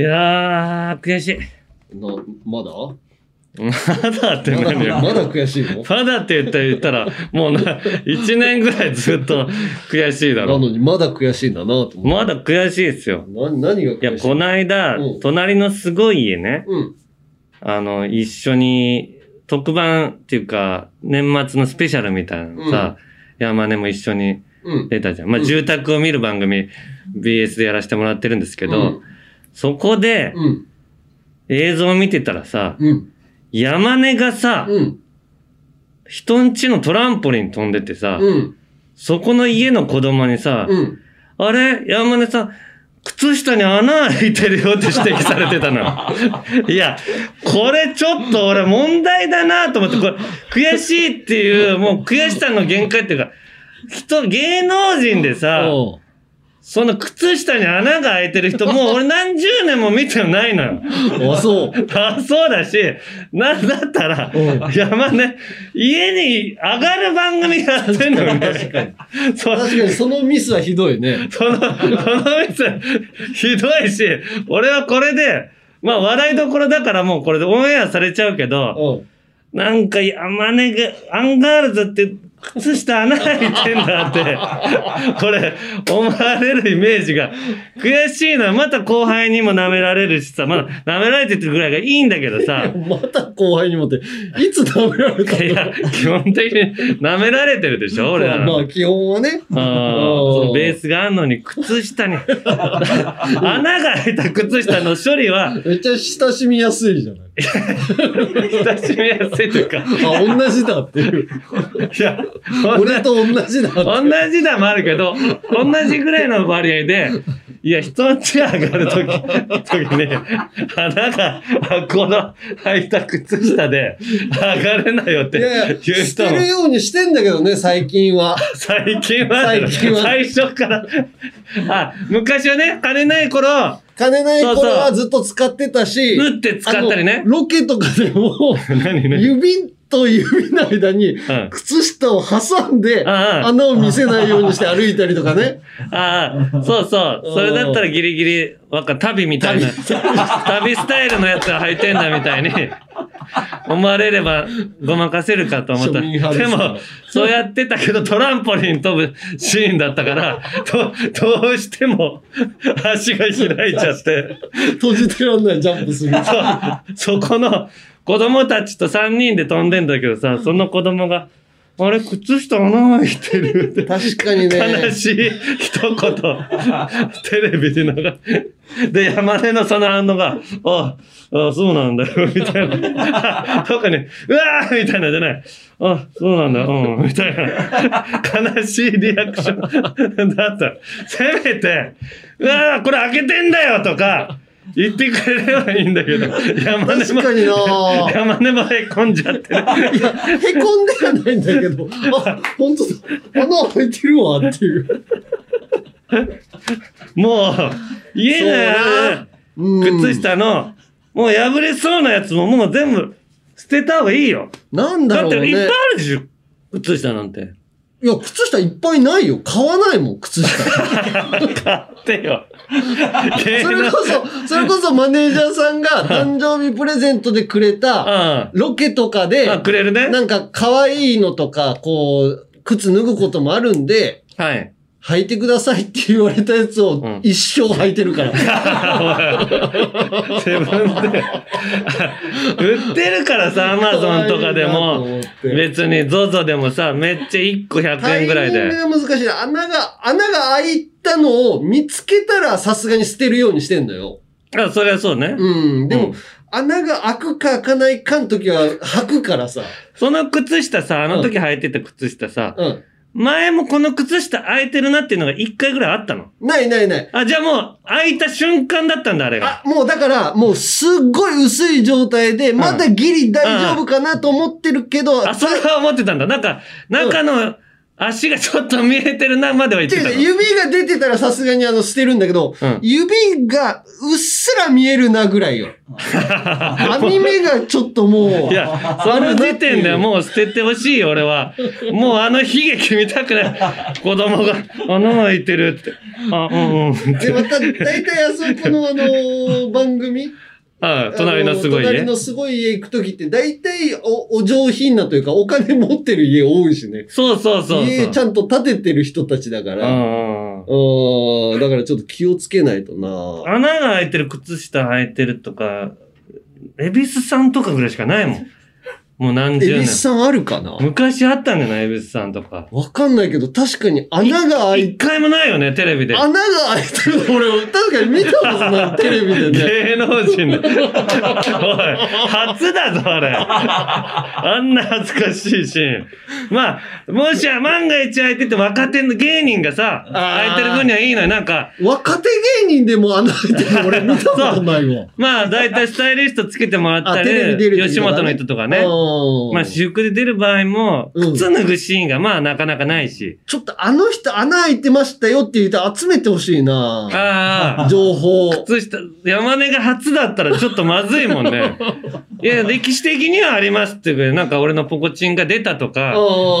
いやー、悔しい。な、まだ？まだってまだ何よ。まだ悔しいの？まだって言ったら言ったら、もうな、1年ぐらいずっと悔しいだろ。なのにまだ悔しいんだなと思まだ悔しいですよ。う。な、何が悔しい？こないだうん、隣のすごい家ね、うん。あの、一緒に、特番っていうか、年末のスペシャルみたいなのさ、山根も一緒にうん。出たじゃん。まあ、うん住宅を見る番組、BS でやらせてもらってるんですけど、うんそこでうん。映像を見てたらさ、うん。山根がさ、うん。人んちのトランポリン飛んでてさ、うん。そこの家の子供にさ、うん。あれ？山根さん、靴下に穴開いてるよって指摘されてたの。いや、これちょっと俺問題だなと思って、これ悔しいっていう、もう悔しさの限界っていうか、人、芸能人でさ、その靴下に穴が開いてる人、もう俺何十年も見てないのよ。あ、そう。あ、そうだし、なんだったらう、山根、家に上がる番組やってんのよね。確かに。そう確かにそのミスはひどいね。その、そのミス、ひどいし、俺はこれで、まあ笑いどころだからもうこれでオンエアされちゃうけど、うん。なんか山根が、アンガールズって靴下穴開いてんだって、これ、思われるイメージが、悔しいのはまた後輩にも舐められるしさ、まだ舐められてるぐらいがいいんだけどさ、また後輩にもって、いつ舐められたの？いや、基本的に舐められてるでしょ俺らの。まあ、基本はね。そのベースがあんのに、靴下に、穴が開いた靴下の処理は、めっちゃ親しみやすいじゃない。親しみやすいというか、あ、同じだっていう。いや、俺と同じだ。同じだもあるけど、同じぐらいの割合で、いや、人んち上がるとき、時に、穴が、この履いた靴下で上がれないよっていやいや、言う人も。してる、ようにしてんだけどね、最近は。最近は、最近は。最初から、あ、昔はね、金ない頃、金ない頃そうそう。はずっと使ってたし、打って使ったりね。ロケとかでも、何ね。指と指の間にうん靴下を挟んで、穴を見せないようにして歩いたりとかね。ああ、そうそう。それだったらギリギリ、わか旅みたいな。旅スタイルのやつが履いてんだみたいに思われればごまかせるかと思った。でも、そうやってたけどトランポリン飛ぶシーンだったから、どどうしても足が開いちゃって、閉じてらんないジャンプする。そう、そこの子供たちと3人で飛んでんだけどさ、その子供が、あれ、靴下穴開いてるって。確かにね。悲しい一言、テレビで流れで、山根のその反応が、あ、あ、そうなんだよ、みたいな。特に、うわーみたいなじゃない。あ、そうなんだ、うん、みたいな。悲しいリアクションだった。せめて、うわーこれ開けてんだよとか、言ってくれればいいんだけど、山根も、山根もへこんじゃってる。いや、へこんではないんだけど、あ、本当だ。穴開いてるわっていう。もう、家であるうん靴下の、もう破れそうなやつももう全部捨てた方がいいよ。なんだろうね。だっていっぱいあるでしょ。靴下なんて。いや、靴下いっぱいないよ。買わないもん、靴下。買ってよ。芸それ能こそ、それこそマネージャーさんが誕生日プレゼントでくれた、うん。ロケとかで、あ、くれるね。なんか可愛いのとか、こう、靴脱ぐこともあるんで、はい。履いてくださいって言われたやつをん一生履いてるから。セブンで。売ってるからさ、アマゾンとかでも別に ZOZO でもさ、めっちゃ1個100円ぐらいで。タイミングが難しいな。穴が、穴が開いたのを見つけたらさすがに捨てるようにしてんだよ。あ、それはそうね。うん。でも、うん穴が開くか開かないかの時は履くからさ。その靴下さ、あの時履いてた靴下さ、うん。前もこの靴下開いてるなっていうのが1回ぐらいあったの。ないないない。あ、じゃあもう、開いた瞬間だったんだ、あれが。あ、もうだから、もうすっごい薄い状態で、まだギリ大丈夫かなと思ってるけど、あ、それは思ってたんだ。なんか、中の、足がちょっと見えてるなまでは言ってたの。指が出てたらさすがにあの捨てるんだけど、うん指がうっすら見えるなぐらいよ。網目がちょっともう。いや、その時点でもう捨ててほしいよ、俺は。もうあの悲劇見たくない。子供が穴開いてるって。あ、うんうん。で、また、大体あそこのあの番組あ隣のすごい家？隣。のすごい家行くときって、大体お、お上品なというか、お金持ってる家多いしね。そうそうそう。家ちゃんと建ててる人たちだから。うんうんうん、だからちょっと気をつけないとな。穴が開いてる靴下履いてるとか、恵比寿さんとかぐらいしかないもん。もう何恵十年比寿。さんあるかな？昔あったんじゃない？恵比寿さんとか。わかんないけど、確かに穴が開い一回もないよね、テレビで。穴が開いてるの俺、確かに見たことない、テレビでね。芸能人で。おい、初だぞ、あれ。あんな恥ずかしいシーン。まあ、もしや万が一空いてて若手の芸人がさ、あー空いてる分にはいいのよ。なんか、若手芸人でも穴開いてるの俺見たことないわ。まあ、だいたいスタイリストつけてもらったあテレビり、出る時とかね吉本の人とかね。うんまあ、私服で出る場合も、うん靴脱ぐシーンがまあ、なかなかないし。ちょっとあの人穴開いてましたよって言うと集めてほしいな。ああ。情報。靴下、山根が初だったらちょっとまずいもんね。いや、歴史的にはありますっていうなんか俺のポコチンが出たとか、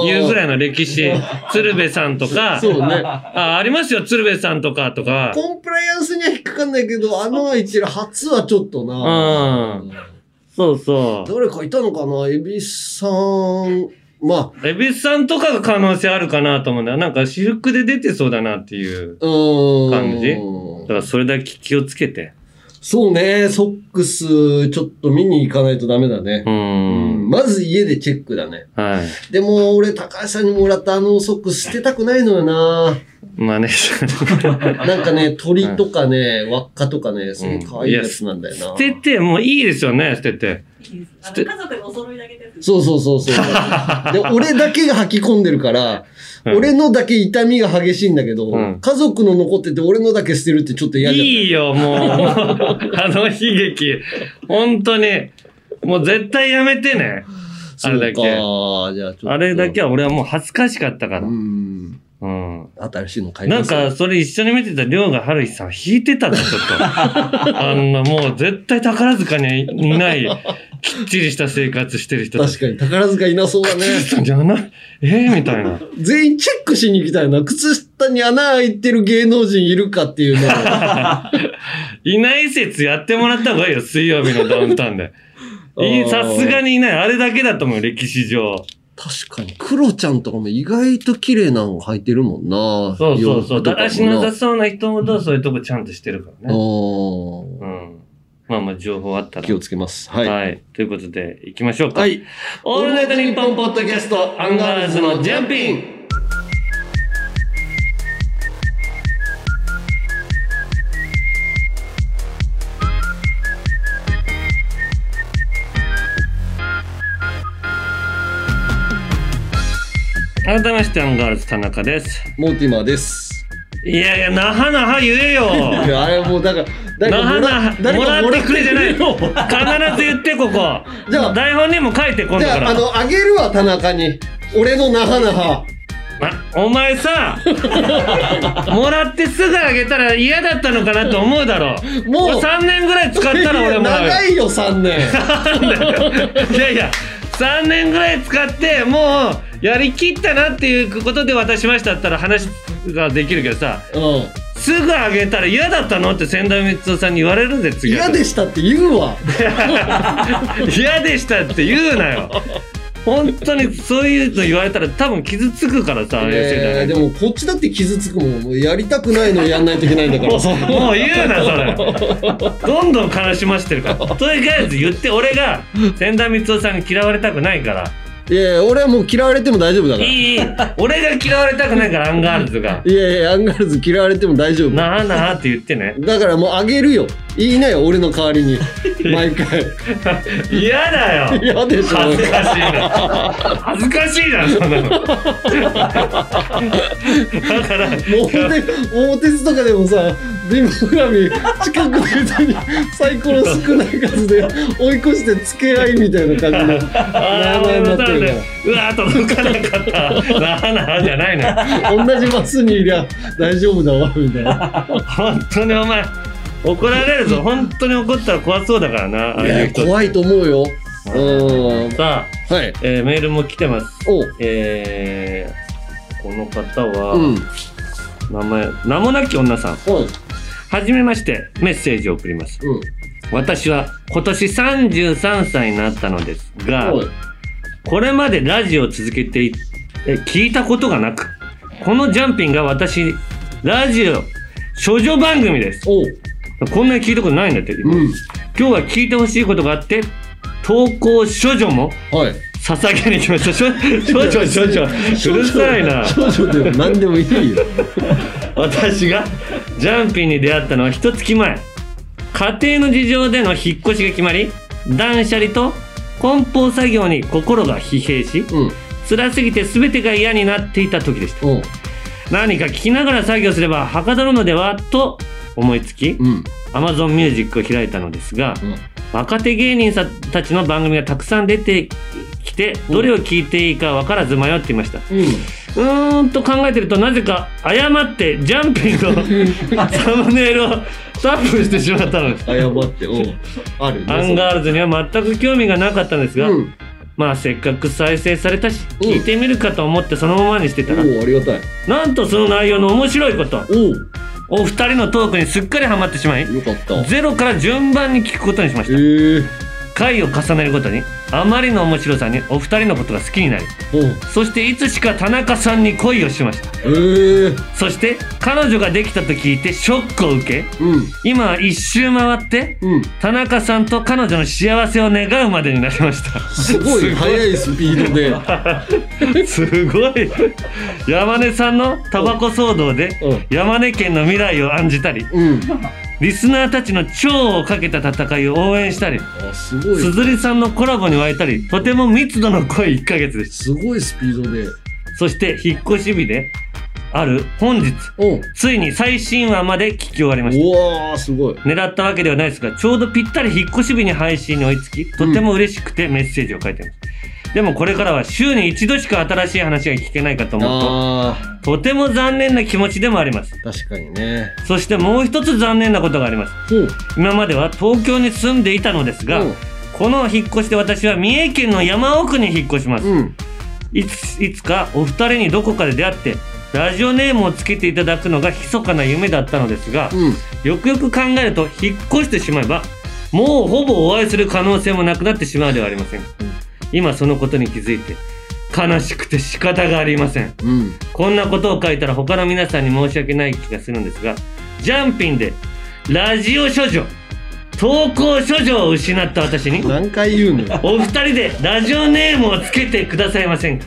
いうぐらいの歴史、鶴瓶さんとか、そうね。あ、ありますよ、鶴瓶さんとかとか。コンプライアンスには引っかかんないけど、穴開いてる初はちょっとな。うんそうそ誰かいたのかな？エビさん。まあ、う。エビスさんとかが可能性あるかなと思うんだよ。なんか私服で出てそうだなっていう。うーん。感じだからそれだけ気をつけて。そうね、ソックス、ちょっと見に行かないとダメだねう。ん。まず家でチェックだね。はい。でも、俺、高橋さんにもらったあのソックス捨てたくないのよな。まあね。なんかね、鳥とかね、輪っかとかね、すごい可愛いやつなんだよな。捨てて、もういいですよね、捨てて。家族でお揃いだけです。そうそうそうそう。で、俺だけが吐き込んでるから、うん俺のだけ痛みが激しいんだけど、うん家族の残ってて俺のだけ捨てるってちょっと嫌じゃない？いいよ、もう。あの悲劇。本当に。もう絶対やめてね。あれだけ。あれだけは俺はもう恥ずかしかったから。ううん。ん。新しいの買いなんますよか、それ一緒に見てた亮が春日さん引いてたぞ、ちょっと。あんな、もう絶対宝塚にいない、きっちりした生活してる人。確かに宝塚いなそうだね。靴下に穴、えー、みたいな。全員チェックしに行きたいな。靴下に穴開いてる芸能人いるかっていうのを。いない説やってもらった方がいいよ、水曜日のダウンタウンで。さすがにいない。あれだけだと思う、歴史上。確かに、クロちゃんとかも意外と綺麗なの履いてるもんな。そうそうそう。だらしなさそうな人ほどそういうとこちゃんとしてるからね。うん。まあまあ、情報あったら。気をつけます。は。はいい。ということで、行きましょうか。はい。オールナイトニッポンポッドキャスト、アンガールズのジャンピン改めまして、アンガールズ田中です。モーティマーです。いやいや、なはなは言えよ。いや、あれもう、だから、誰なかもはなは、ら誰もからもってくれじゃない。必よず言って、ここ。じゃあ台本にも書いて、今度じゃあ、から。あの、あげるわ、田中に。俺のなはなは。あお前さ、もらってすぐあげたら嫌だったのかなと思うだろう。もうもう3年ぐらい使ったら俺もらうよ。長いよ、3年。いやいや、3年ぐらい使って、もう、やりきったなっていうことで渡しましたったら話ができるけどさ、うん。すぐあげたら嫌だったのって千田光夫さんに言われるぜ、次は嫌でしたって言うわ。嫌でしたって言うなよ。本当にそういうの言われたら多分傷つくからさ、ああいう世え代ーでも、こっちだって傷つくもん。もうやりたくないのをやんないといけないんだからさ。もう言うなそれ どんどん悲しませてるからとりあえず言って俺が千田光夫さんに嫌われたくないからいや俺はもう嫌われても大丈夫だから。いいいい俺が嫌われたくないからアンガールズがいやいや、アンガールズ嫌われても大丈夫。なあなあって言ってねだからもうあげるよ。言いなよ、俺の代わりに。毎回。嫌だよ嫌でしょ。恥ずかしいな恥ずかしいなそんなの だからもうで、桃鉄とかでもさ、貧乏神近くの人にサイコロ少ない数で追い越して付け合いみたいな感じであ名あ、なってるかうわー、届かなかった。なあなあじゃないの同じマスにいりゃ大丈夫だわみたいな本当にお前、怒られるぞ。本当に怒ったら怖そうだからな。怖いと思うようんさあ、はいえーメールも来てます。おえー、この方は、うん名前、名もなき女さん。おいはじめまして、メッセージを送ります。うん私は今年33歳になったのですが、これまでラジオを続けて聞いたことがなく、このジャンピンが私、ラジオ、処女番組です。こんなに聞いたことないんだって。うん今日は聞いてほしいことがあって、投稿処女もはい捧げに来ました。処処女、処女。うるさいな。少女でも何でもいいよ。私がジャンピンに出会ったのは一月前。家庭の事情での引っ越しが決まり断捨離と梱包作業に心が疲弊しうん。辛すぎて全てが嫌になっていた時でした。何か聞きながら作業すればはかどるのではと思いつきうん。Amazon Music を開いたのですがうん若手芸人さんたちの番組がたくさん出てきてどれを聞いていいか分からず迷っていました。うん。うーんと考えてるとなぜか誤ってジャンピンの サムネイルをタップしてしまったのです。誤って。おう。ある。ねアンガールズには全く興味がなかったんですが、うん。まあせっかく再生されたしうん。聞いてみるかと思ってそのままにしてたら、おうありがたい。なんとその内容の面白いことお二人のトークにすっかりハマってしまいゼロから順番に聞くことにしました。ー、回を重ねるごとにあまりの面白さにお二人のことが好きになりそしていつしか田中さんに恋をしました。えー、そして彼女ができたと聞いてショックを受けうん。今は一周回ってうん。田中さんと彼女の幸せを願うまでになりました。すごい。速いスピードで。すごい。山根さんのタバコ騒動でうん。山根県の未来を案じたりうんリスナーたちの超をかけた戦いを応援したりあすごい。すずりさんのコラボに沸いたりとても密度の濃い1ヶ月です。すごいスピードで。そして引っ越し日である本日ついに最新話まで聞き終わりました。うすごい。狙ったわけではないですがちょうどぴったり引っ越し日に配信に追いつきとても嬉しくてメッセージを書いてます、でもこれからは週に一度しか新しい話が聞けないかと思うあととても残念な気持ちでもあります。ー確かにね。そしてもう一つ残念なことがあります。今までは東京に住んでいたのですが、う。んこの引っ越しで私は三重県の山奥に引っ越します、うん。いついつかお二人にどこかで出会ってラジオネームをつけていただくのが密かな夢だったのですが、うん。よくよく考えると引っ越してしまえばもうほぼお会いする可能性もなくなってしまうではありません。か、今そのことに気づいて悲しくて仕方がありません。うん。こんなことを書いたら他の皆さんに申し訳ない気がするんですがジャンピンでラジオ処女投稿処女を失った私に何回言うの？よお二人でラジオネームをつけてくださいませんか？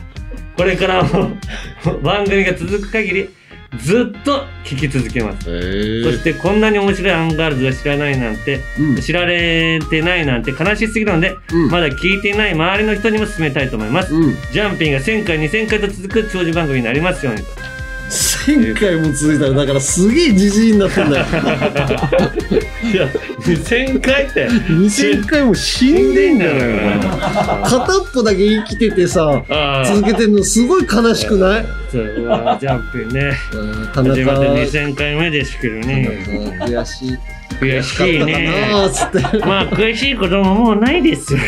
これからも 番組が続く限りずっと聞き続けます。えそしてこんなに面白いアンガールズが知らないなんて、うん。知られてないなんて悲しすぎるので、うん。まだ聞いていない周りの人にも勧めたいと思います。うん。ジャンピンが1000回、2000回と続く長寿番組になりますようにと。1000回も続いたらだからすげえじじいになったんだよいや、2000回って。2000回も死んでんじゃないかな片っぽだけ生きててさ続けてんのすごい悲しくない？ジャンピンね。うん田中始まって2000回目ですけどね。悔しい悔しいかね。まあ、悔しいことももうないですよ。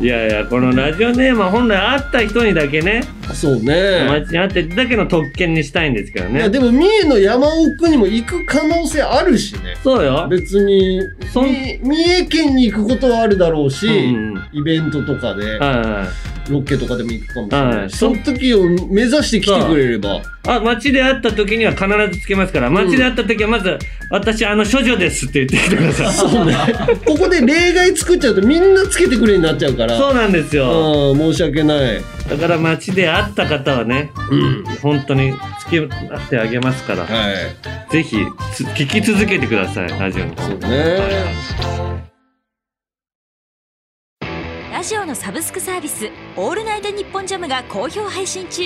いやいや、このラジオネームは本来あった人にだけね、そうね。街にあってだけの特権にしたいんですけどね。いやでも三重の山奥にも行く可能性あるしね。そうよ。別にそんみ三重県に行くことはあるだろうし、うんうんイベントとかで。あロケとかでも行くかもしれはない。い。しその時を目指して来てくれれば。あ、街で会った時には必ずつけますから、街で会った時はまず、私、あの、処女ですって言ってきてください。そうね。ここで例外作っちゃうとみんなつけてくれになっちゃうから。そうなんですよ。うん申し訳ない。だから街で会った方はね、うん。本当に付き合ってあげますから、はい。ぜひつ聞き続けてください、ラジオの方。そうねラジオのサブスクサービス「オールナイトニッポンジャム」が好評配信中。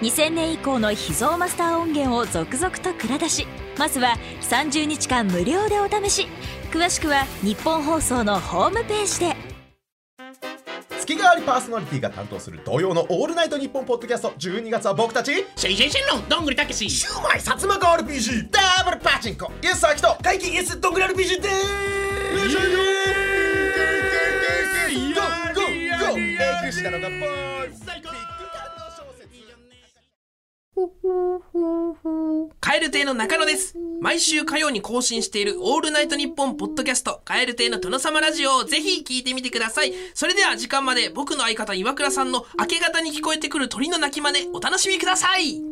2000年以降の秘蔵マスター音源を続々と蔵出し。まずは30日間無料でお試し。詳しくは日本放送のホームページで。月替わりパーソナリティが担当する土曜の「オールナイトニッポン」ポッドキャスト。12月は僕たちシェイシェイシェイのどんぐりたけしシュウマイ薩摩川 RPG ダブルパチンコイエス・アキト怪奇イエスどんぐり RPG でーすエグシなのがボーイ最高ビッグ感の小説カエル亭の中野です。毎週火曜に更新しているオールナイトニッポンポッドキャスト蛙亭のトノサマラジオをぜひ聞いてみてください。それでは時間まで僕の相方岩倉さんの明け方に聞こえてくる鳥の鳴き真似お楽しみください。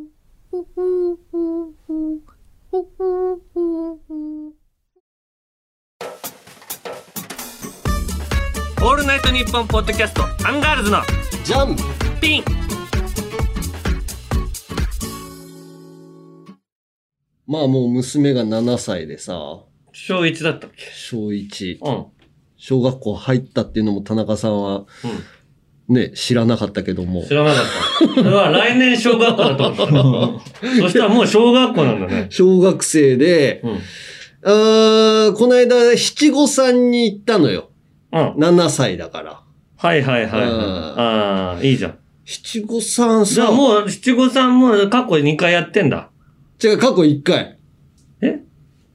オールナイトニッポンポッドキャストアンガールズのジャンピンまあもう娘が7歳でさ、小1だったっけ？小1。うん。小学校入ったっていうのも田中さんは、ね、知らなかったけども知。らなかった。それは来年小学校だと思った。そしたらもう小学校なんだね。小学生で、うん。あーこの間七五三に行ったのよ。うん。7歳だから。はいはいはいああ、いいじゃん。七五三さ、じゃあもう七五三も過去2回やってんだ。違う、過去1回。え？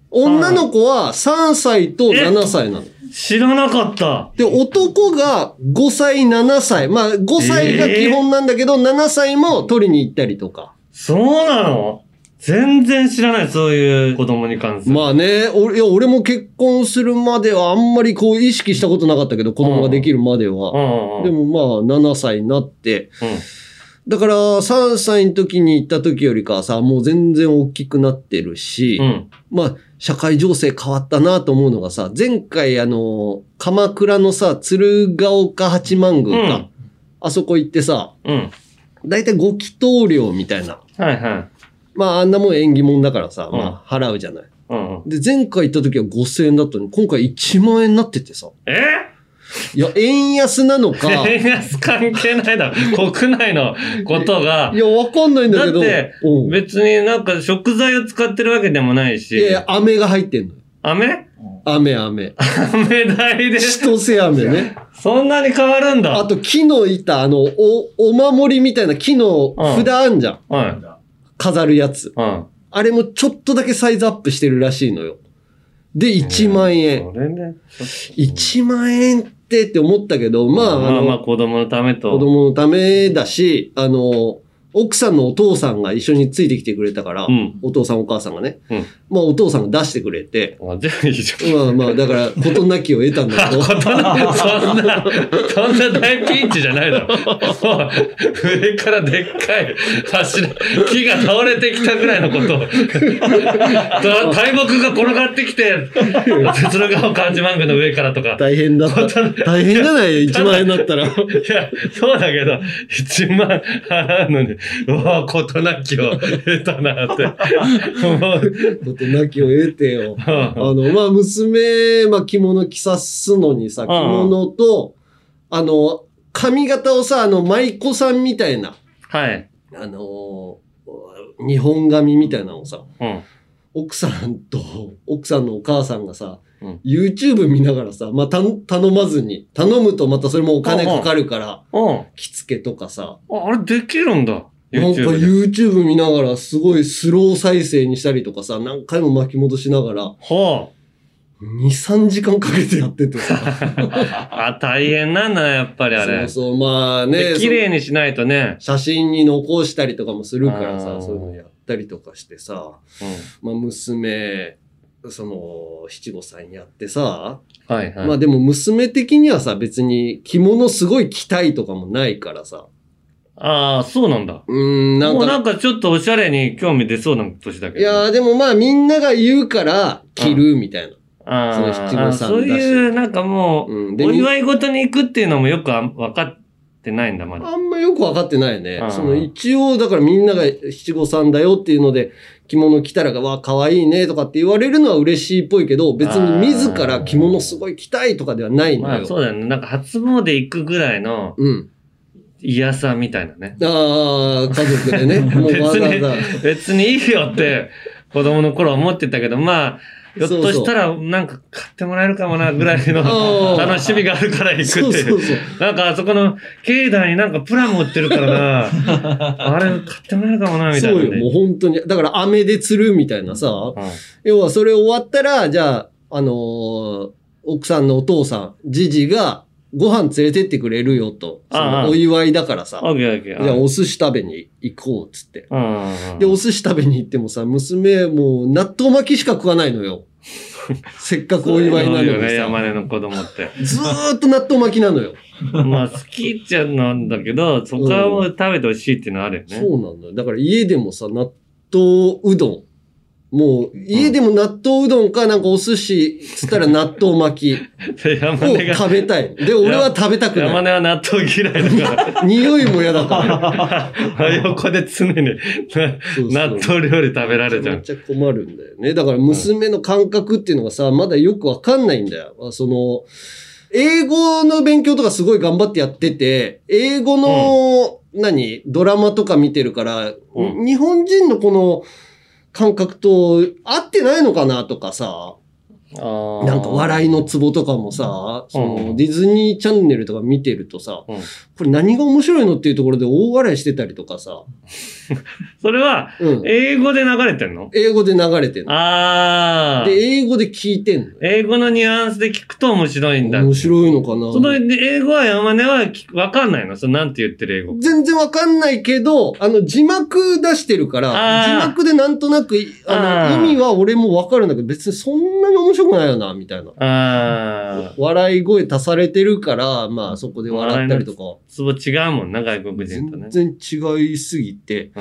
女の子は3歳と7歳なの。知らなかった。で、男が5歳、7歳。まあ、5歳が基本なんだけど、7歳も取りに行ったりとか。そうなの？全然知らない、そういう子供に関する。まあね、俺、いや、俺も結婚するまではあんまりこう意識したことなかったけど、子供ができるまでは。うんうん。でもまあ、7歳になって。うん。だから、3歳の時に行った時よりかはさ、もう全然大きくなってるし、うん。まあ、社会情勢変わったなと思うのがさ、前回あの、鎌倉のさ、鶴岡八幡宮か、うんあそこ行ってさ、うん。だいたいご祈祷料みたいな。はいはい。まあ、あんなもん縁起物だからさ、うんまあ、払うじゃない。うんうん。で、前回行った時は5000円だったのに、今回1万円になっててさ。え？いや、円安なのか、い 円安関係ないだろ。国内のことが。や、わかんないんだけど、だってうん別になんか食材を使ってるわけでもないし。いやいや、飴が入ってんのよ。飴？飴飴。飴代で。千歳飴ね。そんなに変わるんだ。あと、木の板、あの、お、お守りみたいな木の札あんじゃん。はい。飾るやつ。うん。あれもちょっとだけサイズアップしてるらしいのよ。で、1万円。それね。1万円ってって思ったけど、まあ、あまあまあの、子供のためと。子供のためだし、あの、奥さんのお父さんが一緒についてきてくれたから、うんお父さんお母さんがね、うんまあお父さんが出してくれて、あ、じゃあいいじゃん。まあまあ、だから、事なきを得たんだけど、そんな、そんな、大ピンチじゃないだろ。上からでっかい柱、木が倒れてきたぐらいのこと 大木が転がってきて、鶴ヶ丘八幡宮の上からとか。大変だ。大変じゃない ?1 万円だったら。いや、そうだけど、1万払うのに、うわ事なきを得たなって。事なきを得てよ。あうんの、まあ、娘、まあ、着物着さすのにさ、着物と、あの、髪型をさ、あの、舞妓さんみたいな、はい。あのー日本髪みたいなのをさ、うん。奥さんと、奥さんのお母さんがさ、うん YouTube 見ながらさ、まあ、た頼まずに、頼むとまたそれもお金かかるから、うん。着付けとかさ、ああれできるんだ。なんか YouTube 見ながらすごいスロー再生にしたりとかさ、何回も巻き戻しながら、は2、3時間かけてやっててさ。あ。あ、大変なんだね、やっぱりあれ。そうそう、まあねで、綺麗にしないとね。写真に残したりとかもするからさ、そういうのやったりとかしてさ、うまあ娘、その、七五三やってさ、ん。はいはい。まあでも娘的にはさ、別に着物すごい着たいとかもないからさ、ああ、そうなんだ。うーん、なんか、もうなんかちょっとおしゃれに興味出そうな年だけど。いやーでもまあみんなが言うから着るみたいな。あその七五三そういう、なんかもう、うん、でおみ祝い事に行くっていうのもよくあん分かってないんだ、まだ。あんまよくわかってないよねう。んその一応、だからみんなが七五三だよっていうので、着物着たらが、わ、可愛いねとかって言われるのは嬉しいっぽいけど、別に自ら着物すごい着たいとかではないのよ。まあそうだよね。なんか初詣行くぐらいのうん。嫌さみたいなね。ああ、家族でね。もう別わざわにざ。、別にいいよって、子供の頃思ってたけど、まあ、ひょっとしたら、なんか買ってもらえるかもな、ぐらいの 楽しみがあるから行くって。そうそうそう。なんかあそこの境内になんかプラモ売ってるからな、あれ買ってもらえるかもな、みたいなね。そうよ、もう本当に。だから、飴で釣るみたいなさ。うん要は、それ終わったら、じゃあ、あのー奥さんのお父さん、じじが、ご飯連れてってくれるよと。そのお祝いだからさ。じゃあ、お寿司食べに行こう、っつって。うんうんで、お寿司食べに行ってもさ、娘、もう、納豆巻きしか食わないのよ。せっかくお祝いなのに。山根の子供って。ずーっと納豆巻きなのよ。まあ、好きっちゃなんだけど、そこはもう食べてほしいっていうのはあるよね。そうなんだよ。だから家でもさ、納豆うどん。もう、家でも納豆うどんか、なんかお寿司、つったら納豆巻き を食べたい。で、俺は食べたくない。山根は納豆嫌いだから。匂いも嫌だから。横で常に納豆料理食べられちゃう。めっちゃ困るんだよね。だから娘の感覚っていうのがさ、まだよくわかんないんだよ。その、英語の勉強とかすごい頑張ってやってて、英語の、何、ドラマとか見てるから、う日本人のこの感覚と合ってないのかなとかさ、なんか笑いのツボとかもさ、そのうんディズニーチャンネルとか見てるとさ、うんこれ何が面白いのっていうところで大笑いしてたりとかさ、それは、うん。英語で流れてんの？英語で流れてるの。あで、ー。英語で聞いてんの。英語のニュアンスで聞くと面白いんだ。面白いのかなその英語は山根は聞わかんないの？そのなんて言ってる英語？全然わかんないけど、あの、字幕出してるから、字幕でなんとなく、あの、意味は俺もわかるんだけど、別にそんなに面白くないよな、みたいな。笑い声足されてるから、まあそこで笑ったりとか、ツボ違うもんな、外国人とね全。然違いすぎて、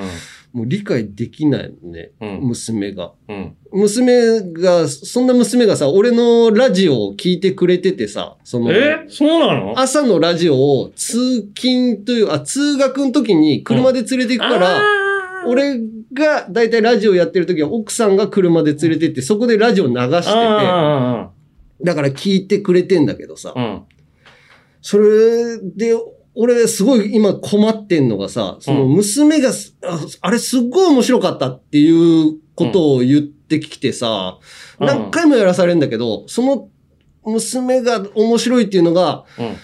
もう理解できないのね、うん。うん。娘が。うん。娘が、そんな娘がさ、俺のラジオを聞いてくれててさ、その、え？そうなの？朝のラジオを通勤という、あ、通学の時に車で連れて行くから、俺がだいたいラジオやってる時は奥さんが車で連れてって、そこでラジオ流してて、あだから聞いてくれてんだけどさー、うん。それで、俺すごい今困ってんのがさ、その娘がす、ああれすっごい面白かったっていうことを言ってきてさ、うん何回もやらされるんだけど、その娘が面白いっていうのが、うん。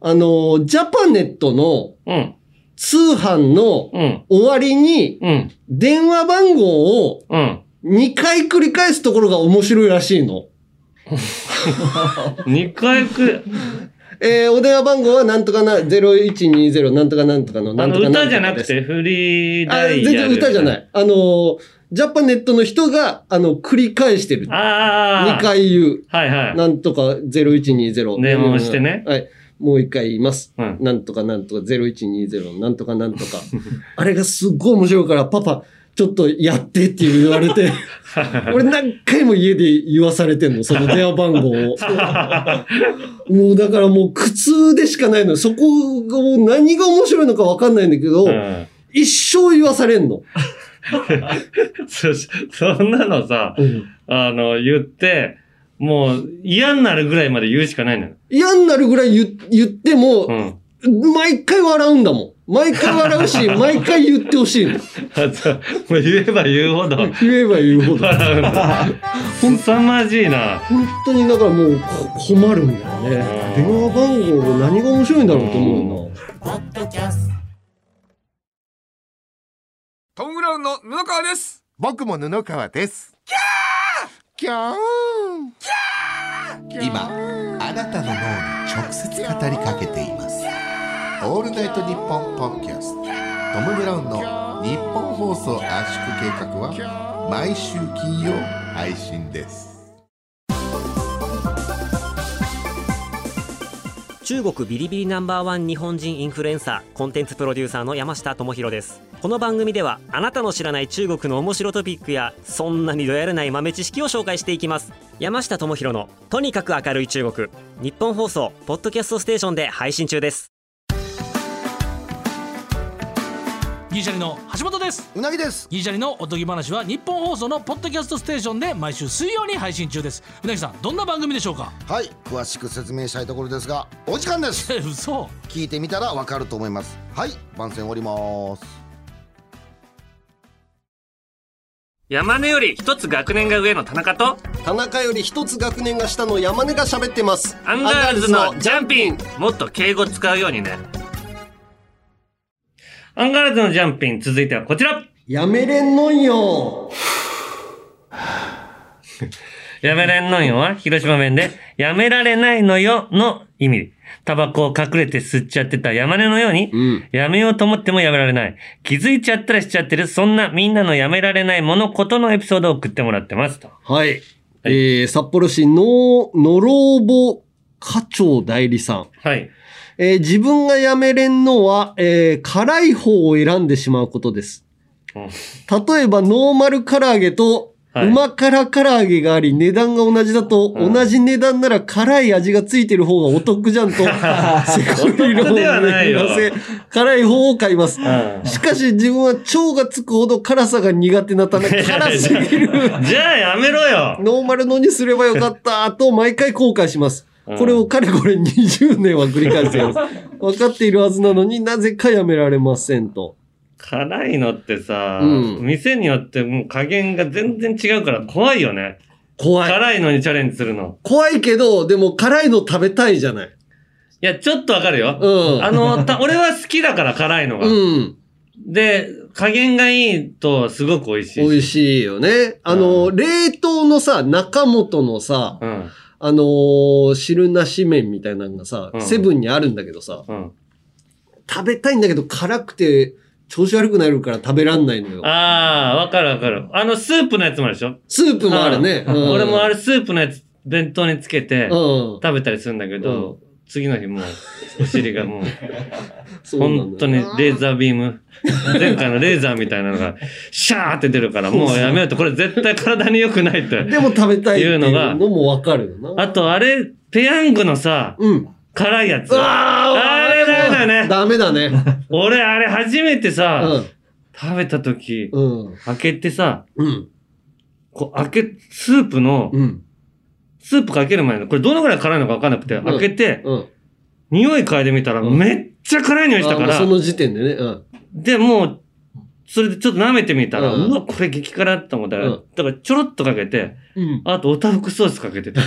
あの、ジャパネットのうん。通販のうん。終わりにうん。電話番号をうん。2回繰り返すところが面白いらしいの。二回く、えー、お電話番号はなんとかな、0120なんとかなんとかの、なんとかなんとか歌じゃなく。てフリーあ、ダイ全然ヤル歌じゃない。あのージャパネットの人が、あの、繰り返してる。ああ。2。回言う。はいはい。なんとか0120。電話をしてねはい。もう一回言います。うん。なんとかなんとか0120、なんとかなんとか。あれがすっごい面白いから、パパ、ちょっとやってって言われて、俺何回も家で言わされてんの、その電話番号を。もうだからもう苦痛でしかないのよ。そこがもう何が面白いのかわかんないんだけど、うん一生言わされんの。そ、そんなのさ、あの、言って、もう嫌になるぐらいまで言うしかないのよ。嫌になるぐらい言言っても、うん。毎回笑うんだもん。毎回笑うし、毎回言ってほしいの。あと、もう言えば言うほど言えば言うほど。笑うんだ。凄まじいな。本当にだからもうこ困るんだよね。電話番号何が面白いんだろうと思うよトム・ブラウンの布川です僕も布川ですキャー今あなたの脳に直接語りかけています。オールナイトニッポンポッドキャストトム・ブラウンの日本放送圧縮計画は毎週金曜配信です中国ビリビリナンバーワン日本人インフルエンサーコンテンツプロデューサーの山下智博です。この番組ではあなたの知らない中国の面白トピックやそんなにどやらない豆知識を紹介していきます。山下智博のとにかく明るい中国。日本放送ポッドキャストステーションで配信中です。ギリシャリの橋本です。うなぎです。ギリシャリのおとぎ話は日本放送のポッドキャストステーションで毎週水曜に配信中です。うなぎさんどんな番組でしょうか？はい。詳しく説明したいところですがお時間です。え 嘘。聞いてみたらわかると思います。はい。番宣終わります。山根より一つ学年が上の田中と田中より一つ学年が下の山根が喋ってます。アンガールズのジャンピン。もっと敬語使うようにねアンガールズのジャンピン続いてはこちらやめれんのんよ やめられんのんよは広島弁で、やめられないのよの意味。タバコを隠れて吸っちゃってた山根のように、やめようと思ってもやめられない。気づいちゃったらしちゃってる、そんなみんなのやめられないものことのエピソードを送ってもらってますと。はい。えー、札幌市の、のろぼ課長代理さん。はい。えー自分が辞めれんのは、えー辛い方を選んでしまうことです。例えば、ノーマル唐揚げと、はいうま辛唐揚げがあり、値段が同じだと、同じ値段なら辛い味がついてる方がお得じゃんと、せこい論をではないよ巡らせ、辛い方を買います。しかし、自分は腸がつくほど辛さが苦手なため、辛すぎる。じゃあやめろよノーマルのにすればよかった、と毎回後悔します。これをかれこれ20年は繰り返すよ。分かっているはずなのになぜかやめられませんと。辛いのってさ、うん店によってもう加減が全然違うから怖いよね。怖い。辛いのにチャレンジするの。怖いけど、でも辛いの食べたいじゃない。いや、ちょっとわかるよ。うんあの、た俺は好きだから辛いのが。うん。で、加減がいいとすごく美味しいし。美味しいよね。あの、冷凍のさ、中本のさ、うん。あのー汁なし麺みたいなのがさ、うんセブンにあるんだけどさ、うん。食べたいんだけど辛くて調子悪くなるから食べらんないのよ。ああ、わかるわかる。あの、スープのやつもあるでしょ？スープもあるね。うんうん俺もあれスープのやつ弁当につけてうん。食べたりするんだけど、次の日もう、お尻がもう、本当にレーザービーム。前回のレーザーみたいなのが、シャーって出るから、もうやめようと、これ絶対体に良くないって。でも食べたいっていうのがのもわかるよな。あと、あれ、ペヤングのさ、うん。辛いやつ。あれダメだよね。ダメだね。俺、あれ初めてうさ、ん。食べた時、うん。開けてさ、うん。こう開け、スープの、うん。スープかける前の、これどのぐらい辛いのか分かんなくて、開けて、うん。匂い嗅いでみたら、うんめっちゃ辛い匂いしたから、その時点でね。うん。で、もう、それでちょっと舐めてみたら、ううんわ、これ激辛って思ったら、うんだからちょろっとかけて、うん。あとおたふくソースかけてた。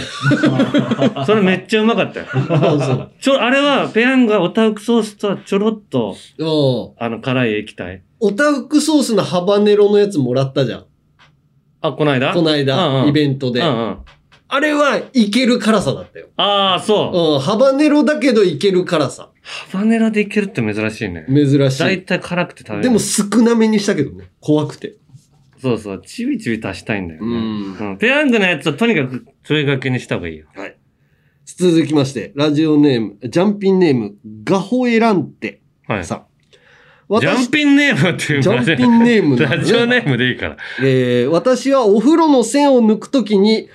それめっちゃうまかったよ。そうちょ、あれは、ペヤングはおたふくソースとちょろっと。あの、辛い液体。おたふくソースのハバネロのやつもらったじゃん。あ、この間？このうん間、うんイベントで。うんうん。あれはいける辛さだったよ。ああ、そう。うん。ハバネロだけどいける辛さ。ハバネラでいけるって珍しいね。珍しい。だいたい辛くて食べる。でも少なめにしたけどね。怖くて。そうそう、ちびちび足したいんだよね。うんうん。ペヤングのやつはとにかく、それがけにした方がいいよ。はい。続きまして、ラジオネーム、ジャンピンネーム、ガホエランテはい。さん。ジャンピンネームっていうジャンピンネームなんだねラジオネームでいいから。えー私はお風呂の線を抜くときに、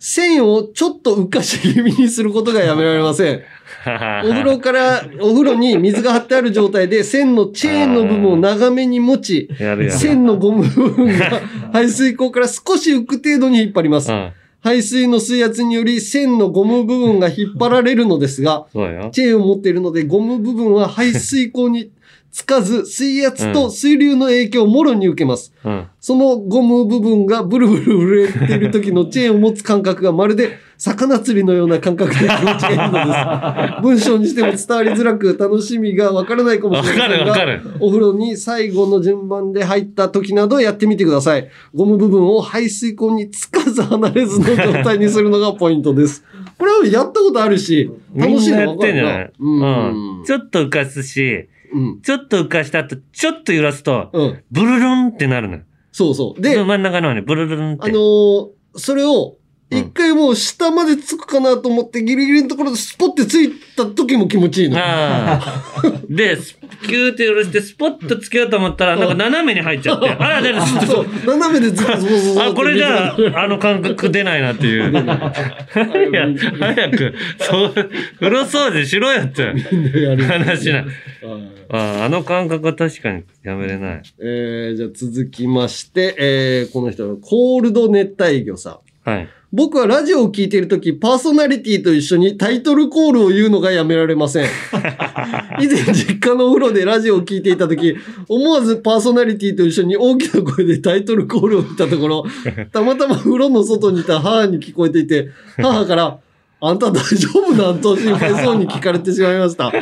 線をちょっと浮かし気味にすることがやめられません。お風呂から、お風呂に水が張ってある状態で、線のチェーンの部分を長めに持ち。線のゴム部分が排水口から少し浮く程度に引っ張りますう。ん。排水の水圧により線のゴム部分が引っ張られるのですが。チェーンを持っているので、ゴム部分は排水口につかず、水圧と水流の影響をもろに受けます。うん。そのゴム部分がブルブル震えている時のチェーンを持つ感覚がまるで 魚釣りのような感覚で気持ちがいいのです。文章にしても伝わりづらく楽しみがわからないかもしれませんが、お風呂に最後の順番で入った時などやってみてください。ゴム部分を排水口につかず離れずの状態にするのがポイントです。これはやったことあるし、楽しいのわかるな。ちょっと浮かすし、うん。ちょっと浮かした後、ちょっと揺らすと、うん。ブルルンってなるのよ。そうそう。で、真ん中の方にブルルンって。あのーそれを一回もう下までつくかなと思ってギリギリのところでスポッてついた時も気持ちいいの。で、スキューって下ろして、スポッとつけようと思ったら、なんか斜めに入っちゃって。あら、で、そう、斜めでずっとそうそうそうあ、これじゃあ、あの感覚出ないなっていう。早く、そう、風呂掃除しろよって話な。ああの感覚は確かにやめれない。えー、じゃあ続きまして、えー、この人はコールド熱帯魚さん。はい。僕はラジオを聞いているとき、パーソナリティと一緒にタイトルコールを言うのがやめられません。以前実家のお風呂でラジオを聞いていたとき、思わずパーソナリティと一緒に大きな声でタイトルコールを言ったところ、たまたま風呂の外にいた母に聞こえていて、母から、あんた大丈夫なんと心配そうに聞かれてしまいました。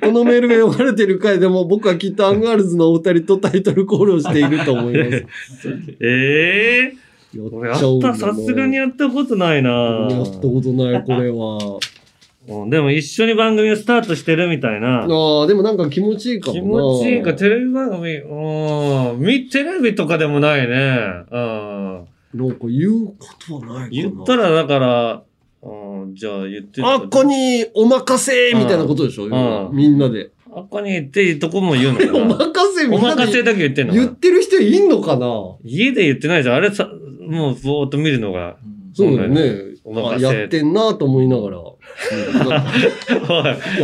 このメールが読まれている回でも僕はきっとアンガールズのお二人とタイトルコールをしていると思います。ええ俺やった、さすがにやったことないなやったことない、これは。うんでも一緒に番組をスタートしてるみたいな。ああ、でもなんか気持ちいいかもな。気持ちいいか、テレビ番組、うん、み、テレビとかでもないね。うん。なんか言うことはないかな。言ったらだから、うん、じゃあ言ってあっこにお任せみたいなことでしょ、うんみんなで。あっこに行っていいとこも言うのかな。お任せみおんなで任せだけ言ってんのかな言ってる人いんのかな家で言ってないじゃん。あれさ、もうぼーっと見るのが。そうだよね。お任せ。あやってんなと思いながら。お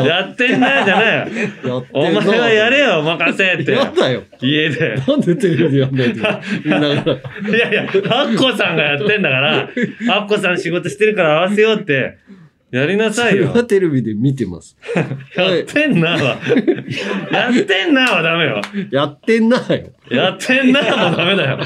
い、やってんなじゃないよ。お前はやれよ、お任せって。やだよ。家で。なんでテレビでやんないと見ながら。いやいや、アッコさんがやってんだから、アッコさん仕事してるから合わせようって、やりなさいよ。それはテレビで見てます。やってんなは。やってんなはダメよ。やってんなよ。やってんなもダメだよ。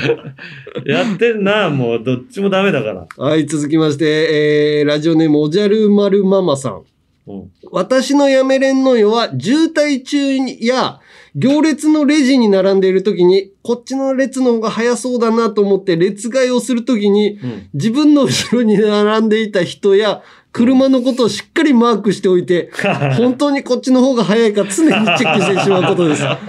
やってんなもうどっちもダメだから。はい、続きまして、えー、ラジオネームおじゃる丸ママさん。うん私のやめれんのよは、渋滞中や行列のレジに並んでいる時に、こっちの列の方が早そうだなと思って列替えをする時に、自分の後ろに並んでいた人や車のことをしっかりマークしておいて、本当にこっちの方が早いか常にチェックしてしまうことです。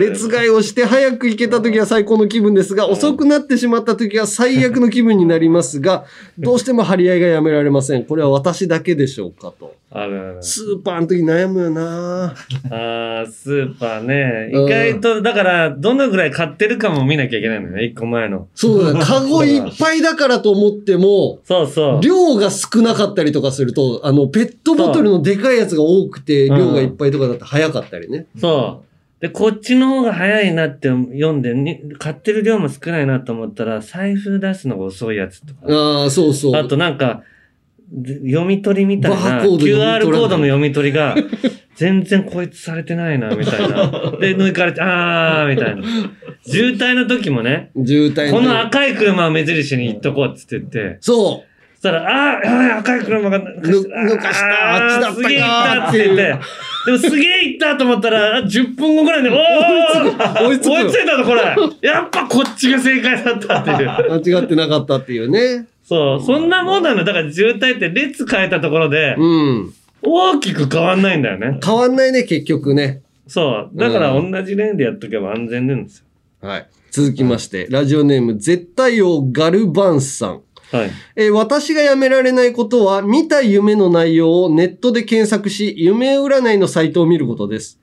列替えをして早く行けた時は最高の気分ですが、遅くなってしまった時は最悪の気分になりますが、どうしても張り合いがやめられません。これは私だけでしょうかと。あるある。スーパーの時悩むよなあースーパーね。うん意外と、だから、どのぐらい買ってるかも見なきゃいけないのよね。一個前の。そうだ、カゴいっぱいだからと思っても、そうそう。量が少なかったりとかすると、あの、ペットボトルのでかいやつが多くて、うん量がいっぱいとかだと早かったりね。そう。で、こっちの方が早いなって読んで、に買ってる量も少ないなと思ったら、財布出すのが遅いやつとか。ああ、そうそう。あとなんか、で読み取りみたいバな、QR コードの読み取りが、全然こいつされてないな、みたいな。で、抜かれて、あー、みたいな。渋滞の時もね、渋滞この赤い車を目印に行っとこうっつって言って、そう。そしたら、あー、やばい、赤い車が抜かした。あっちだったかすげえ行ったって言って。でもすげえ行ったと思ったら、あ10分後ぐらいで、お ー追いつく追いついたぞ、これやっぱこっちが正解だったっていう。間違ってなかったっていうね。そう、そんなもんなの。だから渋滞って列変えたところで、うん。大きく変わんないんだよね。変わんないね、結局ね。そう。だから同じレーンでやっとけば安全なんですよ。はい。続きまして、ラジオネーム、絶対王ガルバンスさん。はい。えー私がやめられないことは、見た夢の内容をネットで検索し、夢占いのサイトを見ることです。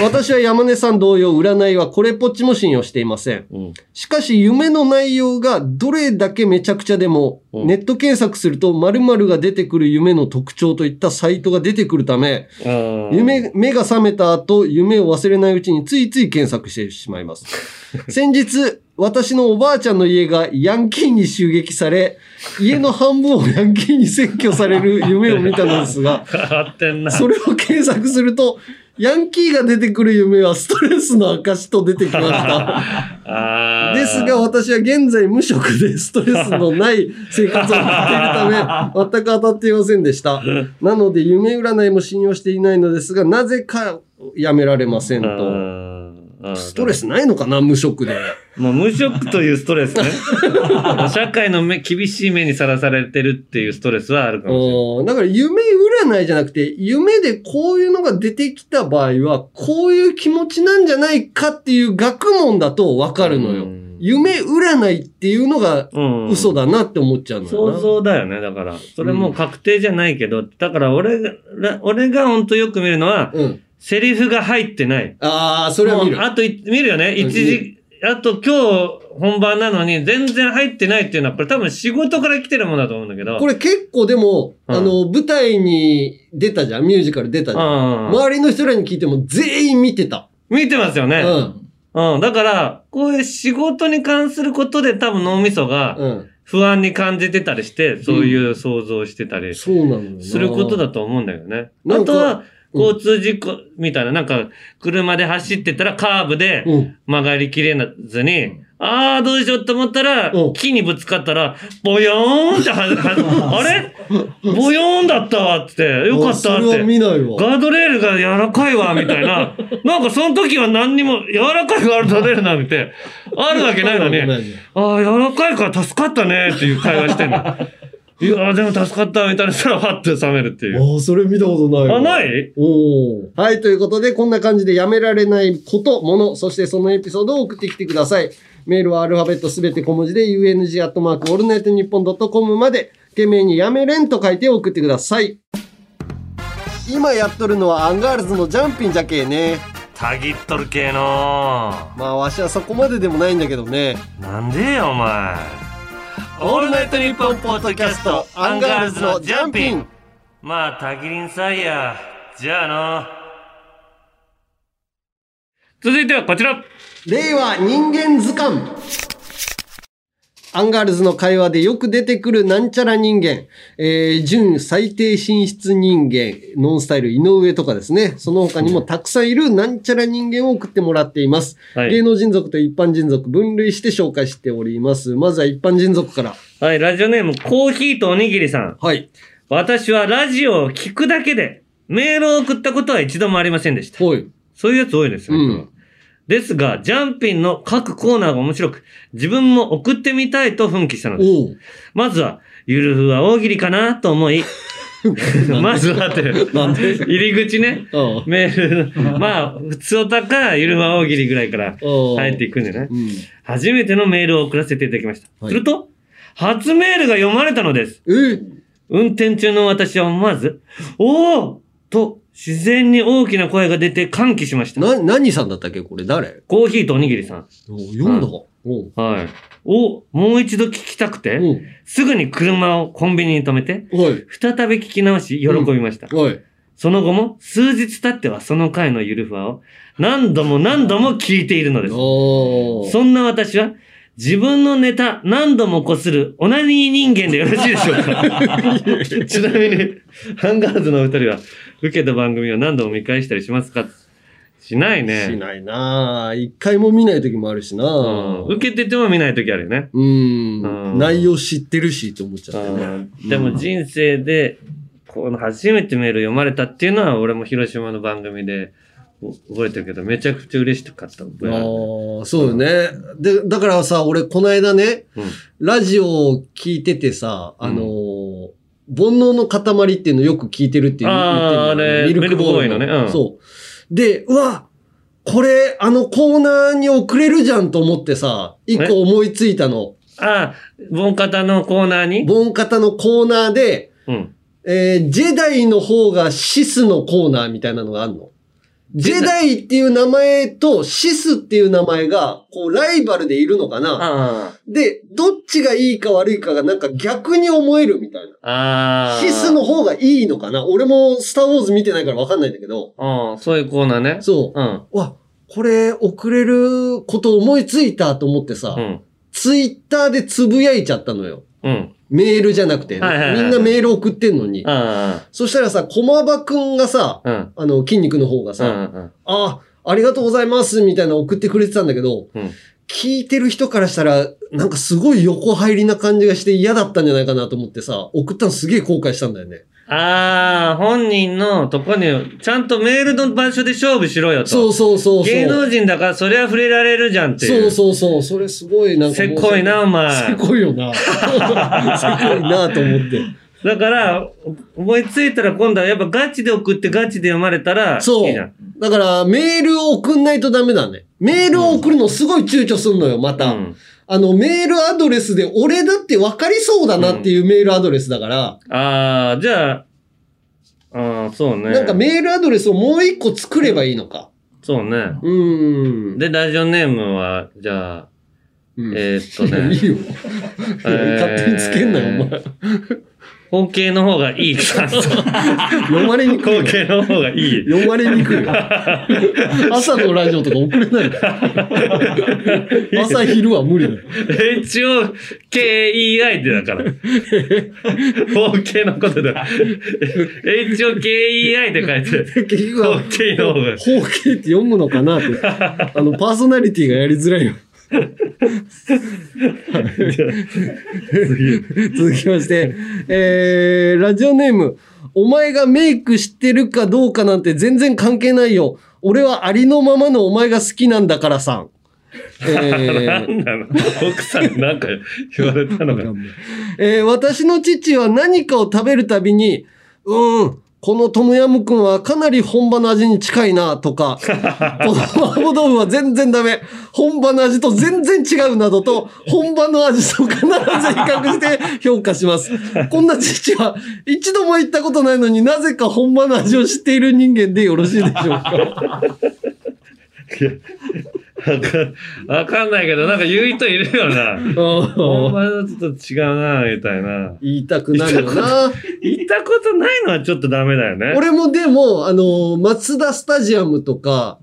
私は山根さん同様、占いはこれっぽっちも信用していません。しかし、夢の内容がどれだけめちゃくちゃでも、ネット検索すると〇〇が出てくる夢の特徴といったサイトが出てくるため、夢、目が覚めた後、夢を忘れないうちについつい検索してしまいます。先日、私のおばあちゃんの家がヤンキーに襲撃され、家の半分をヤンキーに占拠される夢を見たのですが。それを検索すると、ヤンキーが出てくる夢はストレスの証と出てきました。ですが、私は現在無職でストレスのない生活を送っているため、全く当たっていませんでした。なので、夢占いも信用していないのですが、なぜかやめられませんと。ストレスないのかな無職で。もう無職というストレスね。社会の目、厳しい目にさらされてるっていうストレスはあるかもしれない。うんだから夢占いじゃなくて、夢でこういうのが出てきた場合は、こういう気持ちなんじゃないかっていう学問だとわかるのよ。夢占いっていうのがうん。嘘だなって思っちゃうのよな。想像だよね。だから、それもう確定じゃないけど、だから俺が、俺が本当よく見るのは、うん。セリフが入ってない。ああ、それは見る。あとい、見るよね。うん一時、あと今日本番なのに全然入ってないっていうのは、これ多分仕事から来てるものだと思うんだけど。これ結構でも、うんあの、舞台に出たじゃん。ミュージカル出たじゃん。うん。周りの人らに聞いても全員見てた。見てますよね。うん。うん。だから、こういう仕事に関することで多分脳みそがうん。不安に感じてたりして、そういう想像してたりそうなの。することだと思うんだよね。あとは、うん交通事故みたいな、なんか、車で走ってたらカーブでうん。曲がりきれずに、ああ、どうしようって思ったらうん、木にぶつかったら、ボヨーンっては、は あれ？ボヨーンだったわって、よかったって。ガードレールが柔らかいわ、みたいな。なんかその時は何にも、柔らかいガードレールなんて、あるわけないのに、ああ、柔らかいから助かったね、っていう会話してんの。いやーでも助かった、みたいなしたら、ファッて冷めるっていう。ああ、それ見たことないわ。あ、ない？おーはい、ということで、こんな感じでやめられないこと、もの、そしてそのエピソードを送ってきてください。メールはアルファベットすべて小文字で、UNG アットマークオールナイトニッポンドットコムまで、件名にやめれんと書いて送ってください。今やっとるのはアンガールズのジャンピンじゃけえね。たぎっとる系のまあ、わしはそこまででもないんだけどね。なんでよ、お前。オールナイトニッポンポッドキャスト、アンガールズのジャンピン。まあ、たぎりんさいや。じゃあの。続いてはこちら。令和人間図鑑。アンガールズの会話でよく出てくるなんちゃら人間、えー、準最低進出人間、ノンスタイル井上とかですね。その他にもたくさんいるなんちゃら人間を送ってもらっています。はい芸能人族と一般人族分類して紹介しております。まずは一般人族から。はい、ラジオネーム、コーヒーとおにぎりさん。はい。私はラジオを聞くだけで、メールを送ったことは一度もありませんでした。はい。そういうやつ多いですよね。うんですが、ジャンピンの各コーナーが面白く、自分も送ってみたいと奮起したのです。まずは、ゆるふは大喜利かなと思い、まずはって、入り口ね、メール、まあ、普通おたか、ゆるふは大喜利ぐらいから入っていくんでね。うん。初めてのメールを送らせていただきました。はいすると、初メールが読まれたのです。え？運転中の私は思わず、おおと自然に大きな声が出て歓喜しました。な、何さんだったっけ？これ誰？コーヒーとおにぎりさん。お読んだか。おう。はい。お、もう一度聞きたくて、うん。すぐに車をコンビニに止めて、はい。再び聞き直し喜びました。はい。その後も数日経ってはその回のゆるふわを何度も何度も聞いているのです。そんな私は自分のネタ何度もこするオナニー人間でよろしいでしょうか？ちなみに、ハンガーズのお二人は受けた番組を何度も見返したりしますか？しないね。しないな。あ一回も見ない時もあるしな。うん。受けてても見ない時あるよね。うん。うん。内容知ってるしって思っちゃってね。うん。でも人生で、この初めてメール読まれたっていうのは、俺も広島の番組でお覚えてるけど、めちゃくちゃ嬉しかった覚えある。ああ、そうよね。で、だからさ、俺この間ね、うんラジオを聞いててさ、あのー煩悩の塊っていうのよく聞いてるって言うああれミルクボーイのねうんそう。で、うわ、これ、あのコーナーに送れるじゃんと思ってさ、一個思いついたの。ああ、ボンカタのコーナーに？ボンカタのコーナーで、うん。えージェダイの方がシスのコーナーみたいなのがあるの。ジェダイっていう名前とシスっていう名前が、こう、ライバルでいるのかな？あで、どっちがいいか悪いかがなんか逆に思えるみたいな。あ。ああ。シスの方がいいのかな？俺もスターウォーズ見てないからわかんないんだけど。うん、そういうコーナーね。そう。うん。わ、これ送れること思いついたと思ってさ、うん。ツイッターでつぶやいちゃったのよ。うん。メールじゃなくて、はいはいはいみんなメール送ってんのに。あそしたらさ、駒場くんがさ、あ。うん。あの、筋肉の方がうん。うさ、ん。あ、ありがとうございます、みたいなの送ってくれてたんだけど、うん。聞いてる人からしたら、なんかすごい横入りな感じがして嫌だったんじゃないかなと思ってさ、送ったのすげえ後悔したんだよね。ああ、本人のとこに、ちゃんとメールの場所で勝負しろよと。そうそうそうそう。芸能人だからそりゃ触れられるじゃんっていう。そうそうそう。それすごいなんか。せっこいな、お前。せっこいよな。せっこいなと思って。だから、お思いついたら今度はやっぱガチで送ってガチで読まれたら、そういいじゃん。だから、メールを送んないとダメだね。メールを送るのすごい躊躇すんのよ、また。うんあの、メールアドレスで俺だって分かりそうだなっていうメールアドレスだから、ああ、じゃあ、ああ、そうね。なんかメールアドレスをもう一個作ればいいのか。そうね。うん。で、ラジオネームは、じゃあ、えーっとね。いいよ。勝手につけんなよ、お前。方形の方がいいか。読まれにくい。方形の方がいい。読まれにくい。朝のラジオとか送れないよ。朝昼は無理だよ。HOKEI ってだから。方形のことだ。HOKEI って書いてる。結局は方形の方が。方形って読むのかなって。あの、パーソナリティがやりづらいよ。続きまして、えー、ラジオネーム、お前がメイクしてるかどうかなんて全然関係ないよ。俺はありのままのお前が好きなんだからさん。えー奥さんになんか言われたのか。えー私の父は何かを食べるたびに、うーん、このトムヤムクンはかなり本場の味に近いな、とか、この麻婆豆腐は全然ダメ。本場の味と全然違うなどと、本場の味と必ず比較して評価します。こんな父は一度も行ったことないのになぜか本場の味を知っている人間でよろしいでしょうか？わかんないけど、なんか言う人いるよな。お前のちょっと違うな、みたいな。言いたくなるよな。言ったことないのはちょっとダメだよね。俺もでも、あの、松田スタジアムとか、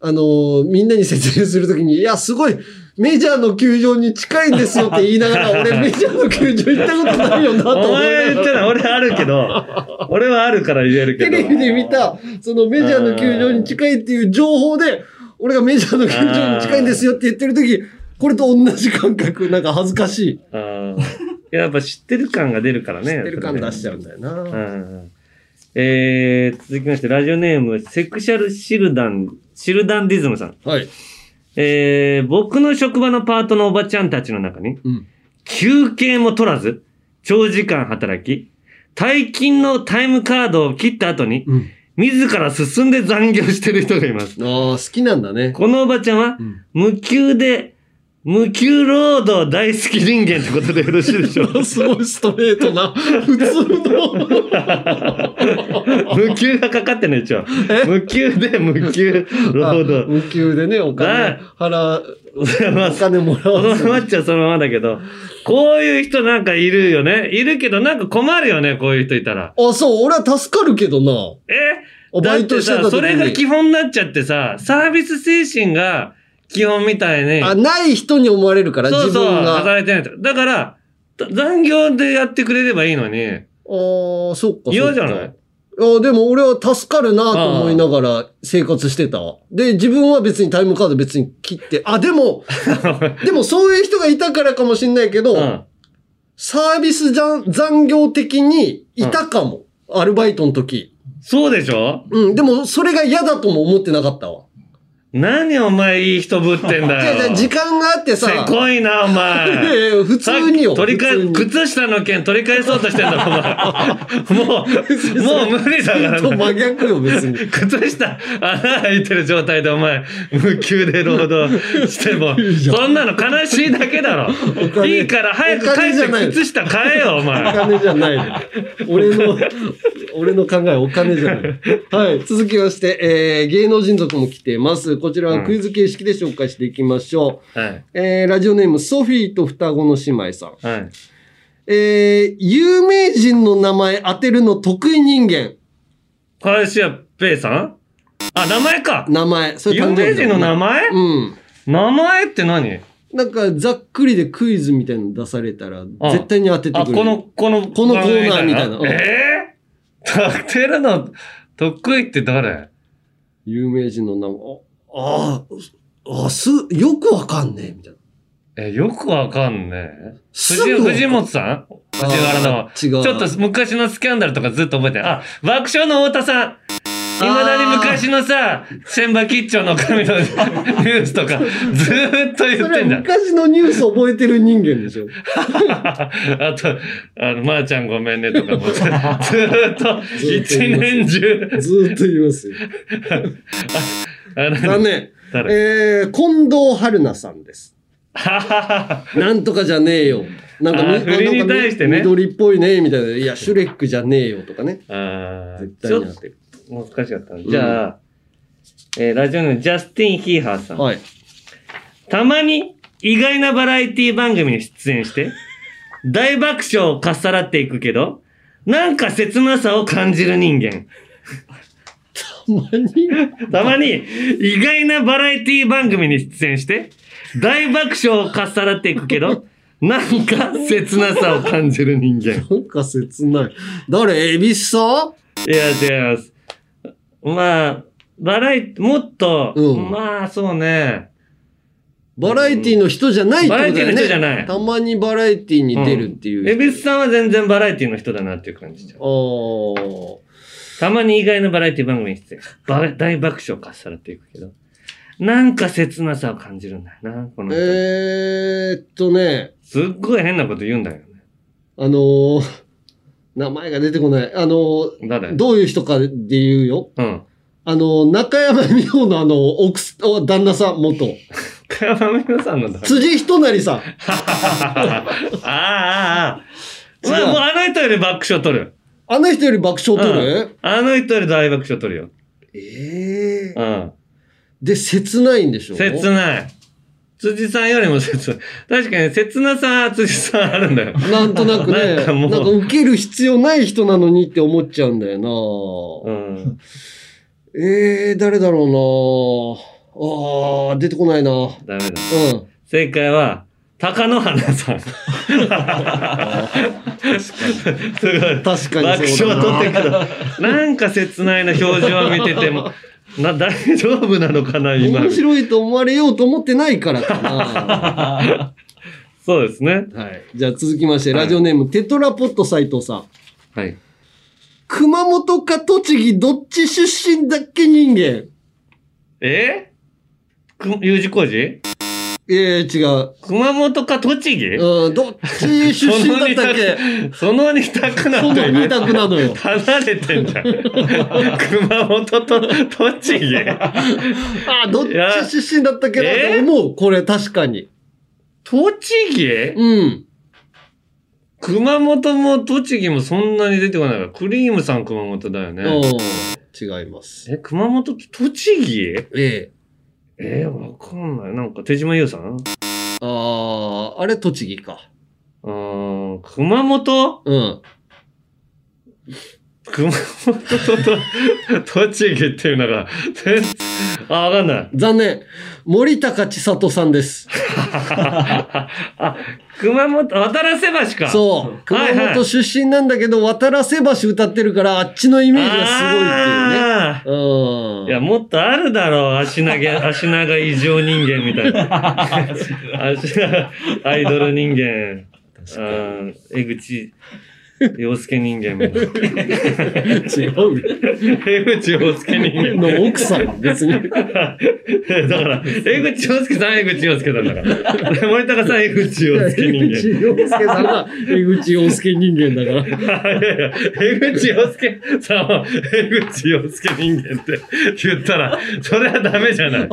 あの、みんなに説明するときに、いや、すごい、メジャーの球場に近いんですよって言いながら、俺メジャーの球場行ったことないよなと思いなお前言。ってない。俺あるけど、俺はあるから言えるけど。テレビで見た、そのメジャーの球場に近いっていう情報で、俺がメジャーの球場に近いんですよって言ってるとき、これと同じ感覚、なんか恥ずかしい。あーやっぱ知ってる感が出るからね。知ってる感出しちゃうんだよな。うんえー、続きまして、ラジオネーム、セクシャルシルダン、シルダンディズムさん。はい。えー、僕の職場のパートのおばちゃんたちの中に、うん休憩も取らず、長時間働き、退勤のタイムカードを切った後に、自ら進んで残業してる人がいます。ああ、好きなんだね。このおばちゃんは、無給で、無給労働大好き人間ってことでよろしいでしょう？かすごいストレートな、普通の。無給がかかってんの一応。無給で無給労働。無給でね、お金払う、まあ、お金もらそのわずままっちゃそのままだけど、こういう人なんかいるよね。いるけどなんか困るよね、こういう人いたら。あ、そう、俺は助かるけどな。え？バイトしてただってさ、それが基本になっちゃってさ、サービス精神が基本みたいに。あ、ない人に思われるから、そうそう、自分が。あ働いてないと。だから、残業でやってくれればいいのに。あ、そっか。嫌じゃない？いあでも俺は助かるなと思いながら生活してたわ。で、自分は別にタイムカード別に切って、あ、でも、でもそういう人がいたからかもしんないけど、サービス残業的にいたかも。アルバイトの時。そうでしょ？うん、でもそれが嫌だとも思ってなかったわ。何お前いい人ぶってんだよ。あ時間があってさ。せこいな、お前。や普通によ。取り普通に替え、靴下の件取り返そうとしてんだ、お前。もう、もう無理だからと真逆よ、別に。靴下、穴開いてる状態でお前、無給で労働しても、そんなの悲しいだけだろ。いいから早く帰って靴下買えよ、おお前。金じゃないの。俺の、俺の考えお金じゃない。はい。続きまして、えー、芸能人族も来てます。こちらはクイズ形式で紹介していきましょう。はい。えー、ラジオネーム、ソフィーと双子の姉妹さん。はい。えー、有名人の名前当てるの得意人間。林家ペイさん？あ、名前か。名前。それ有名人の名前？うん。名前って何？なんか、ざっくりでクイズみたいなの出されたら、あ絶対に当ててあ、くれる。この、この、このコーナーみたいな。うんえー、当てるの得意って誰？有名人の名前。ああ、あ、す、よくわかんねえ、みたいな。え、よくわかんねえ。藤藤本さん？藤原の。違うちょっと昔のスキャンダルとかずっと覚えてる。あ、爆笑の太田さん。未だに昔のさ、千葉吉兆の神の ニュースとか、ずーっと言ってんじゃん。は昔のニュース覚えてる人間でしょ。あと、あの、まー、ちゃんごめんねとかも、ず ずーっと、一年中。ずーっと言いますよ。残念。誰？えー、近藤春菜さんです。なんとかじゃねえよ。なんか振りに対してね緑っぽいね、みたいな。いや、シュレックじゃねえよとかね。ああ、絶対にやってる。と難しかったな。じゃあ、えーラジオネームジャスティン・ヒーハーさん。はい。たまに意外なバラエティ番組に出演して、大爆笑をかっさらっていくけど、なんか切なさを感じる人間。たまに。たまに意外なバラエティ番組に出演して、大爆笑をかっさらっていくけど、なんか切なさを感じる人間。なんか切ない。誰？エビスさん？いや、違います。まあ、バラエティ、もっと、うんまあ、そうね。バラエティの人じゃないってことだよね。バラエティの人じゃないたまにバラエティに出るっていう。エビスさんは全然バラエティの人だなっていう感じじゃん。あーたまに意外なバラエティ番組に出演。ば大爆笑かっさらっていくけど。なんか切なさを感じるんだよな、この人。えーっとね、すっごい変なこと言うんだよね。あのー、名前が出てこない。あのー、誰？どういう人かで言うよ。うん。あの、中山美穂のあの、奥旦那さん、元。かやまみのさんのだ。辻仁成さん。ああ、ああ。まあ、もうあの人より爆笑取る。あの人より爆笑取る、うんあの人より大爆笑取るよ。ええうん。で、切ないんでしょ？切ない。辻さんよりも切ない。確かに切なさ、辻さんあるんだよ。なんとなくね、なんかもうなんか受ける必要ない人なのにって思っちゃうんだよな、うん。ええ誰だろうなあー、出てこないなうん。ダメだ。正解は、貴乃花さん。すごい。確かに爆笑取ってくる。なんか切ないな表情を見てても、な、大丈夫なのかな、今。面白いと思われようと思ってないからかな。そうですね。はい。じゃあ続きまして、ラジオネーム、テトラポット斉藤さん。はい。熊本か栃木どっち出身だっけ人間。え？く ?U 字工事？ええ違う。熊本か栃木？うん、どっち出身だったっけ？その二択なそのよね二択なのよ。離れてんじゃん。熊本と栃木？あ、どっち出身だったっけな？と思う。これ確かに。栃木？うん。熊本も栃木もそんなに出てこないから、クリームさん熊本だよね。うん。違います。え、熊本と栃木？ええ。えー、わかんない。なんか手島優さん？あー、あれ栃木か。うーん、熊本？うん。熊本とと栃木っていうのが、全然あ、わかんない。残念。森高千里さんです。あ、熊本、渡良瀬橋か。そう。熊はいはい本出身なんだけど、渡良瀬橋歌ってるから、あっちのイメージがすごいっていうね。あうん。ーいや、もっとあるだろう。足投げ、足長異常人間みたいな。足長アイドル人間。あー江口 洋介人間みたいな。違うよ。江口洋介人間。の奥さん、別に。だから、江口洋介さん、江口洋介さんだから。で 森高さん、江口洋介人間。江口洋介さんが江口洋介人間だから。いやいや、江口洋介さんは、江口洋介人間って言ったら、それはダメじゃない。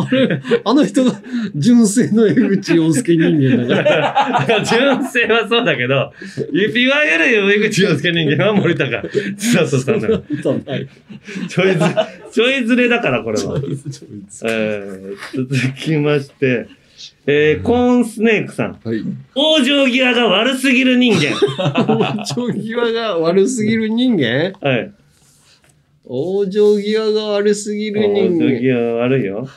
あの人が純正の江口洋介人間だから。純正はそうだけど、いわゆる江口洋介人間は森高千里さんだから。ちょいず、ちょいずれだから、これは。えー続きまして、えーコーンスネークさん。はい。往生際が悪すぎる人間。往生際が悪すぎる人間？はい。往生際が悪すぎる人往生間。際悪いよ。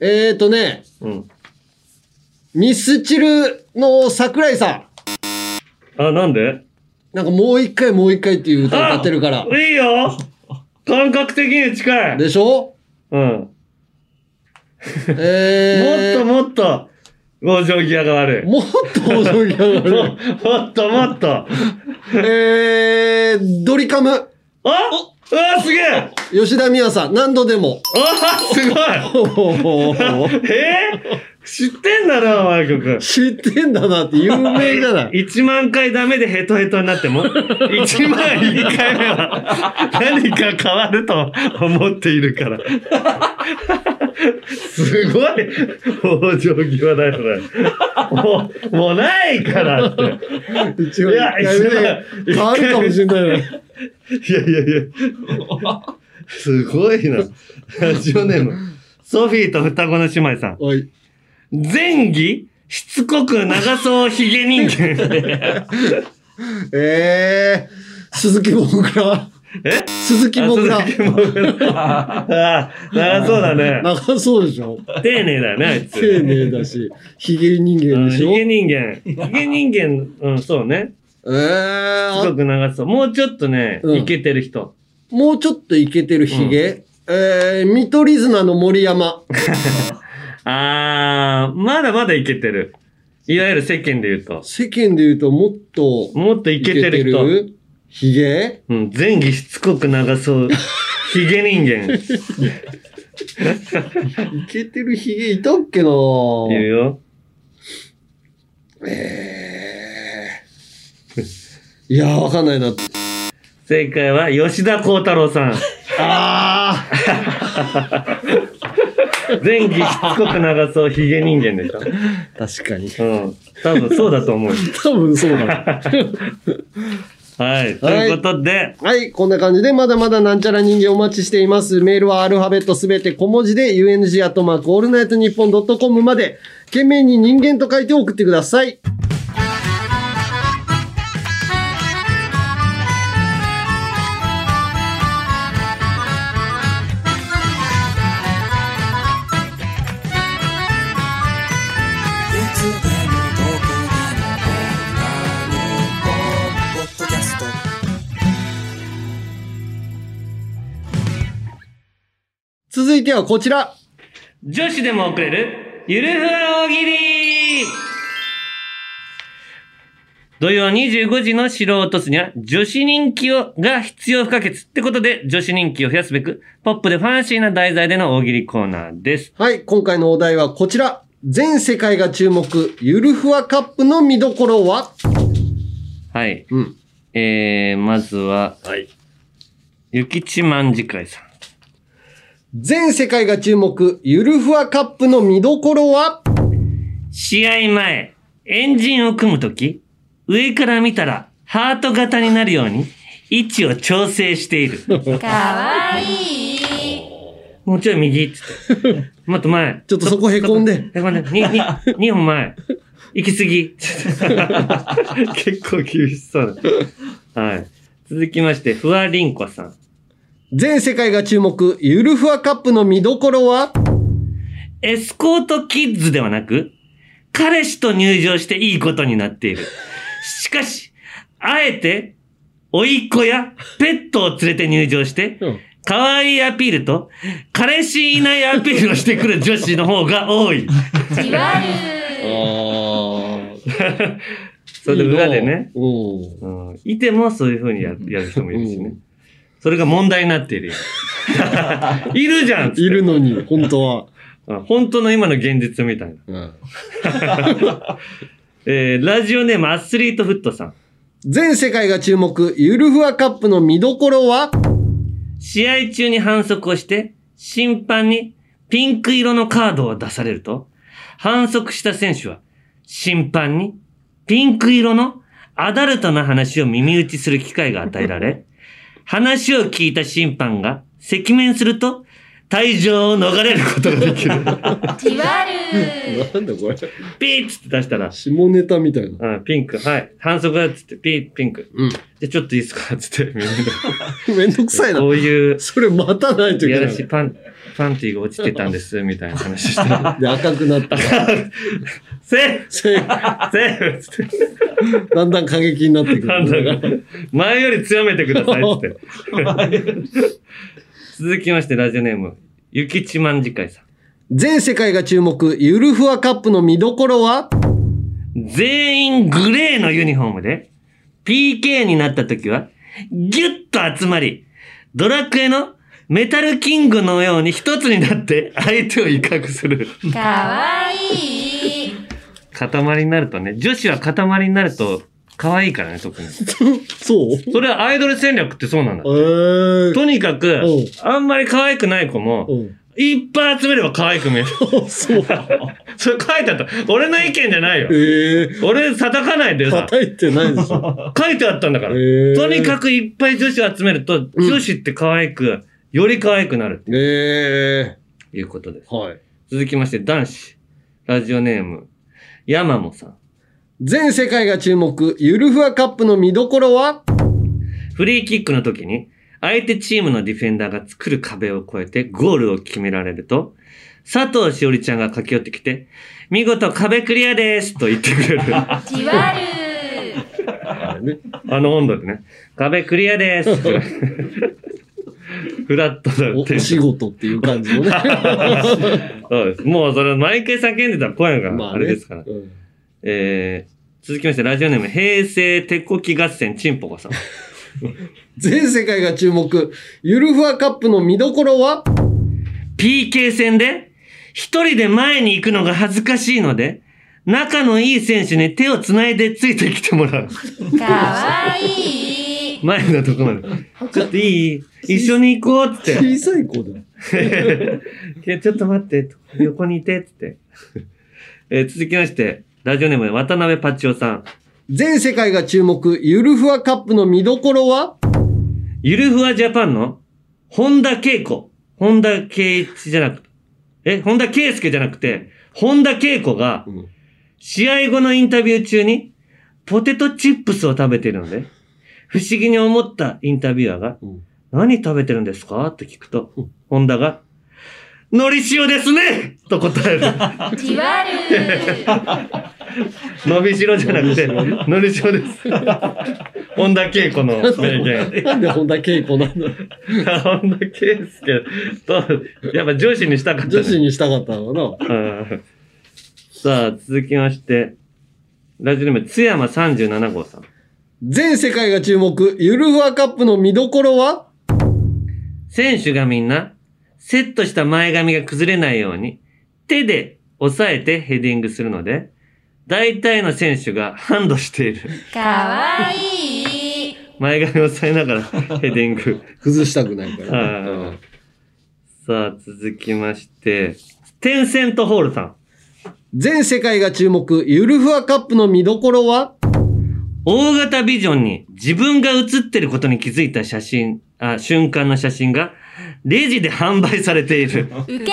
えーとね、うん。ミスチルの桜井さん。あ、なんで？なんかもう一回もう一回っていう歌歌ってるから。いいよ感覚的に近い。でしょ？うん。えー、もっともっと、往生際が悪い。もっと往生際が悪い。もっともっと。えー、ドリカム。あ？うわ、すげえ吉田美和さん、何度でも。あすごいえー、知ってんだな、お前曲。知ってんだなって有名じゃない。1万回ダメでヘトヘトになっても、1万1回目は何か変わると思っているから。すごい往生際だよ、それ。もう、もうないからって。一応、いや変わるかもしれないね。いやいやいや。すごいな。ラジオネーム。ソフィーと双子の姉妹さん。はい。前儀しつこく長そうひげ人間。え えー、鈴木もぐら。え？鈴木もぐら。あ鈴木もぐら長そうだね。長そうでしょ？丁寧だよね、あいつ。丁寧だし、ヒゲ人間でしょ？ひげ人間。ひげ人間、うん、そうね。ええすごく長そう。もうちょっとね、うんいけてる人。もうちょっとイケてるヒゲ、えー、見取り綱の森山。あー、まだまだいけてる。いわゆる世間で言うと。世間で言うともっともっといけてる人。る？ヒゲ？うん、前儀しつこく長そう。ひげ人間。イケてるヒゲいたっけな？いるよ。いやー、わかんないな。正解は吉田鋼太郎さん。あ 前戯しつこく長そうひげ人間でしょ。確かに。うん。多分そうだと思う。多分そうだ。はい。ということで、はい、こんな感じで、まだまだなんちゃら人間お待ちしています。メールはアルファベットすべて小文字で、UNG アットマークオールナイトニッポンドットコムまで、件名に人間と書いて送ってください。続いてはこちら。女子でも送れる、ゆるふわ大喜利土曜25時の城を落とすには、女子人気をが必要不可欠ってことで、女子人気を増やすべく、ポップでファンシーな題材での大喜利コーナーです。はい、今回のお題はこちら。全世界が注目、ゆるふわカップの見どころは？はい。うん。えー、まずは、はい。ゆきちまんじかいさん。全世界が注目、ゆるふわカップの見どころは？試合前、エンジンを組むとき、上から見たらハート型になるように位置を調整している。かわいい。もうちょい右っつって。もっと前。ちょっとそこへこんで。へこんで。に、に、二本前。行き過ぎ。結構厳しそうだ。はい。続きまして、ふわりんこさん。全世界が注目、ゆるふわカップの見どころは？エスコートキッズではなく、彼氏と入場していいことになっている。しかし、あえて、甥いっ子やペットを連れて入場して、うん可愛いアピールと、彼氏いないアピールをしてくる女子の方が多い。じわる。それで裏でね、うん。うん、いてもそういう風にややる人もいるしね。それが問題になっているよ。いるじゃんいるのに、本当は。うん本当の今の現実みたいな。うん。えー、ラジオネームアスリートフットさん。全世界が注目、ゆるふわカップの見どころは？試合中に反則をして、審判にピンク色のカードを出されると、反則した選手は、審判にピンク色のアダルトな話を耳打ちする機会が与えられ、話を聞いた審判が赤面すると、退場を逃れることができる。じわる。なんだこれ。ピーッつって出したら、下ネタみたいな。うん、ピンク、はい。反則だっつって、ピー、ピンク。うん。じゃあちょっといいですかつって、みんなでめんどくさいなこ。ういう、それ待たないといけない。いやらしいパン、パンティーが落ちてたんです、みたいな話して。で、赤くなった。セーフせセーフつって。だんだん過激になってくる。か、前より強めてくださいって。続きまして、ラジオネーム、ゆきちまんじかいさん。全世界が注目、ゆるふわカップの見どころは？全員グレーのユニフォームで、PK になった時は、ギュッと集まり、ドラクエのメタルキングのように一つになって相手を威嚇する。かわいい。塊になるとね、女子は塊になると可愛いからね、特に。そう？それはアイドル戦略ってそうなんだ。えー。とにかくうん、あんまり可愛くない子もう、ん。いっぱい集めれば可愛く見える。そう。それ書いてあった。俺の意見じゃないよ。ええ俺叩かないでさ。叩いてないでしょ。書いてあったんだから。ええとにかくいっぱい女子を集めると、女子って可愛く、より可愛くなるえということです。えはい。続きまして、男子。ラジオネーム、山もさん。全世界が注目、ゆるふわカップの見どころは？フリーキックの時に、相手チームのディフェンダーが作る壁を越えてゴールを決められると、佐藤しおりちゃんが駆け寄ってきて、見事壁クリアですと言ってくれる。じわるあの温度でね。壁クリアです。フラットだおって。お仕事っていう感じのね。そうです。もうそれ毎回叫んでたら声がまあねあれですから。うんえー、続きまして、ラジオネーム、平成鉄こき合戦チンポコさん。全世界が注目、ゆるふわカップの見どころは？PK 戦で、一人で前に行くのが恥ずかしいので、仲のいい選手に手を繋いでついてきてもらう。かわいい前のとこまで。ちょっといい？一緒に行こうって。小さい子だ。いやちょっと待って、横にいて、つって。えー続きまして、ラジオネーム、渡辺パッチオさん。全世界が注目、ゆるふわカップの見どころは？ゆるふわジャパンの、本田恵子。本田圭一じゃなくて、え、本田圭介じゃなくて、本田恵子が、試合後のインタビュー中に、ポテトチップスを食べているので、不思議に思ったインタビュアーが、何食べてるんですか？と聞くと、本田が、海苔塩ですね！と答える。じわる。伸びしろじゃなくて、のりしろ。です。本田恵子の名言。なんで本田恵子なんだ本田圭介と、やっぱ女子にしたかった、女子にしたかったの？かなうん。さあ、続きまして、ラジオネーム、津山37号さん。全世界が注目、ゆるふわカップの見どころは？選手がみんな、セットした前髪が崩れないように、手で押さえてヘディングするので、大体の選手がハンドしている。かわいい前髪を押さえながら ヘディング。崩したくないから。はいさあ、続きまして、テンセントホールさん。全世界が注目、ゆるふわカップの見どころは？大型ビジョンに自分が写ってることに気づいた写真、あ、瞬間の写真が、レジで販売されている。ウケる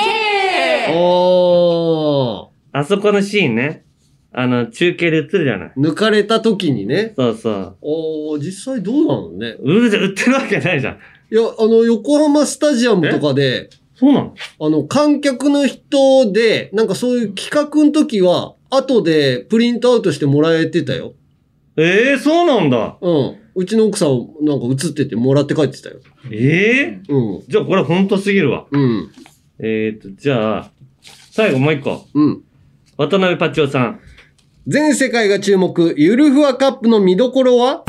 おー。あそこのシーンね。あの、中継で映るじゃない。抜かれた時にね。そうそう。おー、実際どうなのね？売るじゃ売ってるわけないじゃん。いや、あの、横浜スタジアムとかで、そうなの？あの、観客の人で、なんかそういう企画の時は、後でプリントアウトしてもらえてたよ。ええー、そうなんだ。うん。うちの奥さんなんか映っててもらって帰ってたよ。ええー、うん。じゃあこれほんとすぎるわ。うん。えーと、じゃあ、最後もう一個。うん。渡辺パチオさん。全世界が注目、ゆるふわカップの見どころは？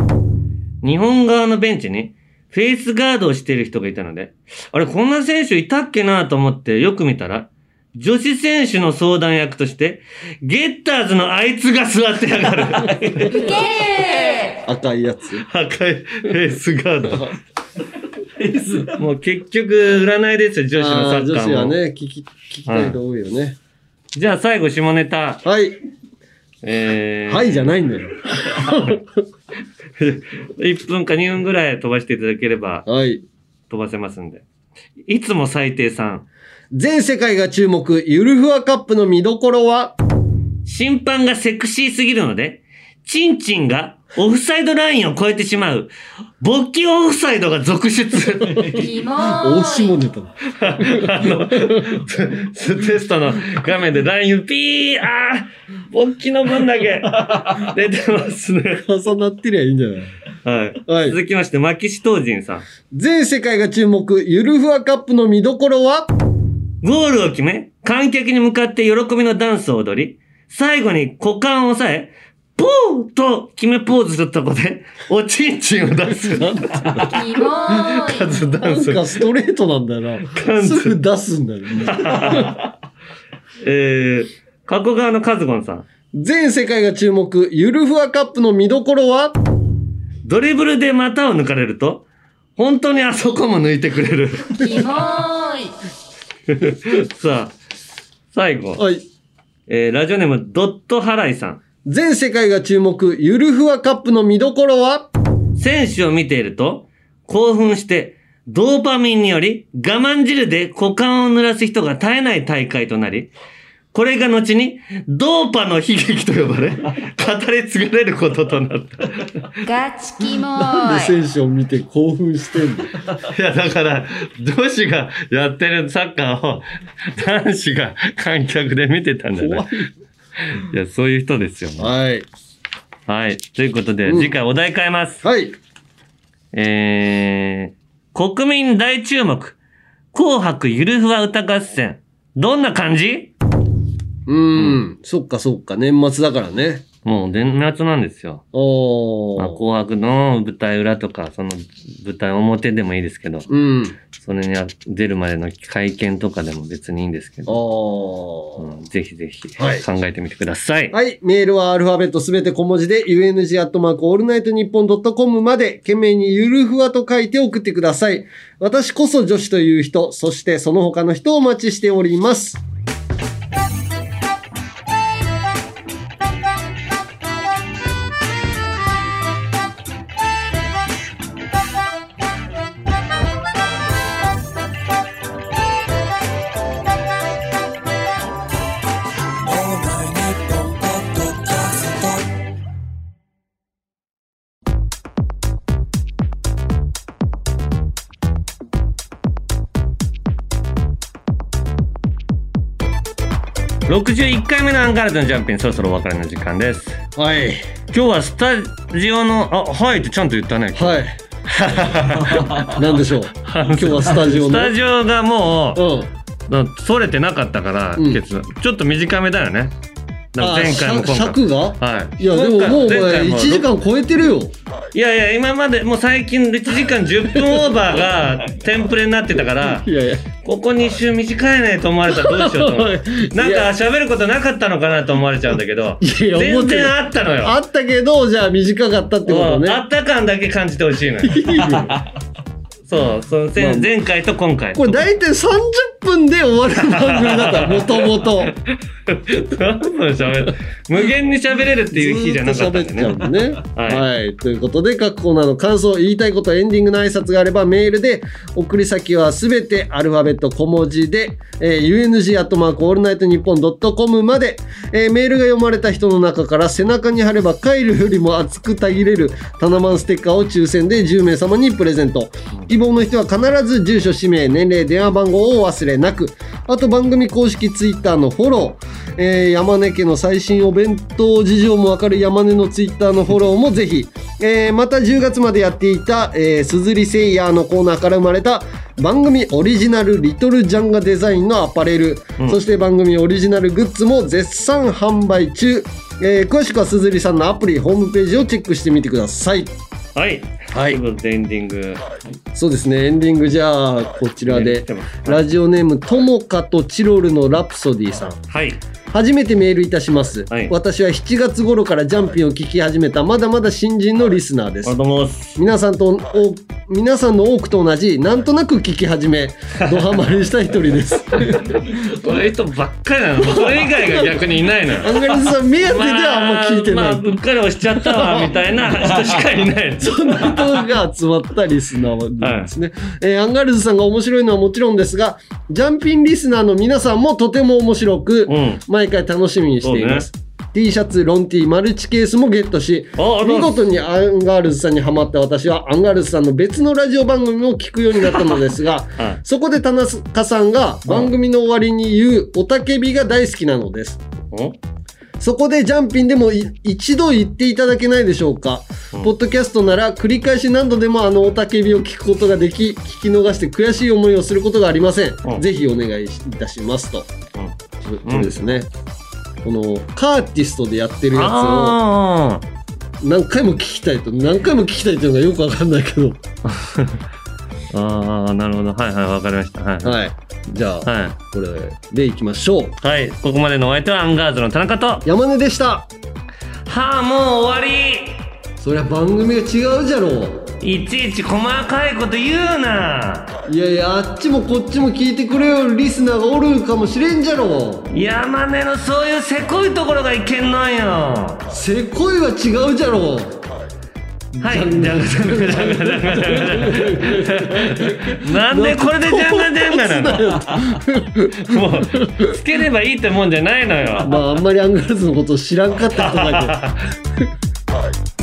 日本側のベンチに、フェイスガードをしている人がいたので、あれ、こんな選手いたっけなと思ってよく見たら、女子選手の相談役として、ゲッターズのあいつが座ってやがる。赤いやつ。赤いフェイスガード。もう結局、占いですよ、女子のサッカーも。女子はね、聞き、聞きたい人多いよね。じゃあ最後、下ネタ。はい。えー、はいじゃないんだよ。1分か2分ぐらい飛ばしていただければ、はい。飛ばせますんで。いつも最低さん。全世界が注目、ゆるふわカップの見どころは？審判がセクシーすぎるので、チンチンがオフサイドラインを越えてしまう、勃起オフサイドが続出。キモ大下ネタだ。あの、テテストの画面でラインピー、あー、勃起の分だけ出てますね。重なってりゃいいんじゃない？はい。はい続きまして、マキシトージンさん。全世界が注目、ゆるふわカップの見どころは？ゴールを決め、観客に向かって喜びのダンスを踊り、最後に股間を押さえ、ポーと決めポーズするとこで、おちんちんを出す。キモーいカズダンス。なんかストレートなんだよな。すぐ出すんだよね。えー、加古川のカズゴンさん。全世界が注目、ゆるふわカップの見どころは？ドリブルで股を抜かれると、本当にあそこも抜いてくれる。キモーい さあ、最後。はい。えー、ラジオネーム、ドットハライさん。全世界が注目、ゆるふわカップの見どころは？選手を見ていると、興奮して、ドーパミンにより我慢汁で股間を濡らす人が絶えない大会となり、これが後に、ドーパの悲劇と呼ばれ、語り継がれることとなった。ガチキモなんで選手を見て興奮してんの？いや、だから、女子がやってるサッカーを、男子が観客で見てたんだよね。いや、そういう人ですよね。はい。はい。ということで、うん次回お題変えます。はい。えー、国民大注目、紅白ゆるふわ歌合戦。どんな感じ？うーん。そっかそっか。年末だからね。もう年末なんですよ。おまあ、紅白の舞台裏とか、その舞台表でもいいですけど、うん。それに出るまでの会見とかでも別にいいんですけど、おうんぜひぜひはい考えてみてください。はい。メールはアルファベットすべて小文字で、UNG アットマークオールナイトニッポンドットコムまで、件名にゆるふわと書いて送ってください。私こそ女子という人、そしてその他の人をお待ちしております。61回目のアンガールズのジャンピン、そろそろお別れの時間です。はい。今日はスタジオの、あ、はいってちゃんと言ったね。はい。なんでしょう？今日はスタジオの？スタジオがもう、うん。な取れてなかったから、うんちょっと短めだよね。前回も今回尺が？はい。いや、でももうお前前回も1時間超えてるよ。いやいや、今までもう最近1時間10分オーバーがテンプレになってたから、いやいや。ここ2週短いねと思われたらどうしようと思う。なんか喋ることなかったのかなと思われちゃうんだけど、いや全然あったのよ。あったけど、じゃあ短かったってことね。あった感だけ感じてほしいのよ。いいよ そう、その前前回と今回と。これ大体30分で終わる番組だった、も ともと。何分喋る無限に喋れるっていう日じゃなかったんずーっと喋っちゃうんでね。でね。ははいい、ということで、各コーナーの感想、言いたいこと、エンディングの挨拶があれば、メールで、送り先はすべてアルファベット小文字で、えー UNG アットマークオールナイトニッポンドットコムまで、えーメールが読まれた人の中から、背中に貼ればカイロよりも熱くたぎれる、タナマンステッカーを抽選で10名様にプレゼント。希望の人は必ず住所、氏名、年齢、電話番号をお忘れなく。あと、番組公式ツイッターのフォロー、えー山根家の最新お弁当事情もわかる山根のツイッターのフォローもぜひ、えーまた10月までやっていた、えー、すずりセイヤーのコーナーから生まれた番組オリジナルリトルジャンガデザインのアパレル、そして番組オリジナルグッズも絶賛販売中、えー詳しくはすずりさんのアプリホームページをチェックしてみてください。はい。はい。ということでエンディング。そうですねエンディングじゃあこちらでラジオネームともかとチロルのラプソディさんはい。初めてメールいたします、はい私は7月頃からジャンピンを聞き始めたまだまだ新人のリスナーです。皆さんとお皆さんの多くと同じなんとなく聞き始めドハマりした一人ですこういう人ばっかりなの。それ以外が逆にいないのよ。アンガールズさん目当てではあんま聞いてない、まあ、まあうっかり押しちゃったわ、みたいな人しかいない。そんな人が集まったリスナーなんですね、えーアンガールズさんが面白いのはもちろんですがジャンピンリスナーの皆さんもとても面白く、うん。毎回楽しみにしています、T シャツ、ロン T、マルチケースもゲットし、見事にアンガールズさんにハマった私は、アンガールズさんの別のラジオ番組も聞くようになったのですが、はい。そこで田中さんが番組の終わりに言う、おたけびが大好きなのです。おそこでジャンピンでもい一度言っていただけないでしょうか、ポッドキャストなら繰り返し何度でもあの雄たけびを聞くことができ、聞き逃して悔しい思いをすることがありません。うんぜひお願いいたしますと。うんこれですね。このポッドキャストでやってるやつをあ何回も聞きたいと、何回も聞きたいっていうのがよくわかんないけど。ーあー、なるほど。はいはい、わかりました。はい。はい。はい。じゃあ、はいこれでいきましょう。はい、ここまでのお相手はアンガールズの田中と、は山根でした。あ、もう終わりそりゃ番組が違うじゃろう。いちいち細かいこと言うないやいやあっちもこっちも聞いてくれよるリスナーがおるかもしれんじゃろ山根のそういうせこいところがいけんのんよせこいは違うじゃろはい、なんでこれでジャンガジャンガなの？もうつければいいってもんじゃないのよ。まああんまりアンガールズのことを知らんかった人だけど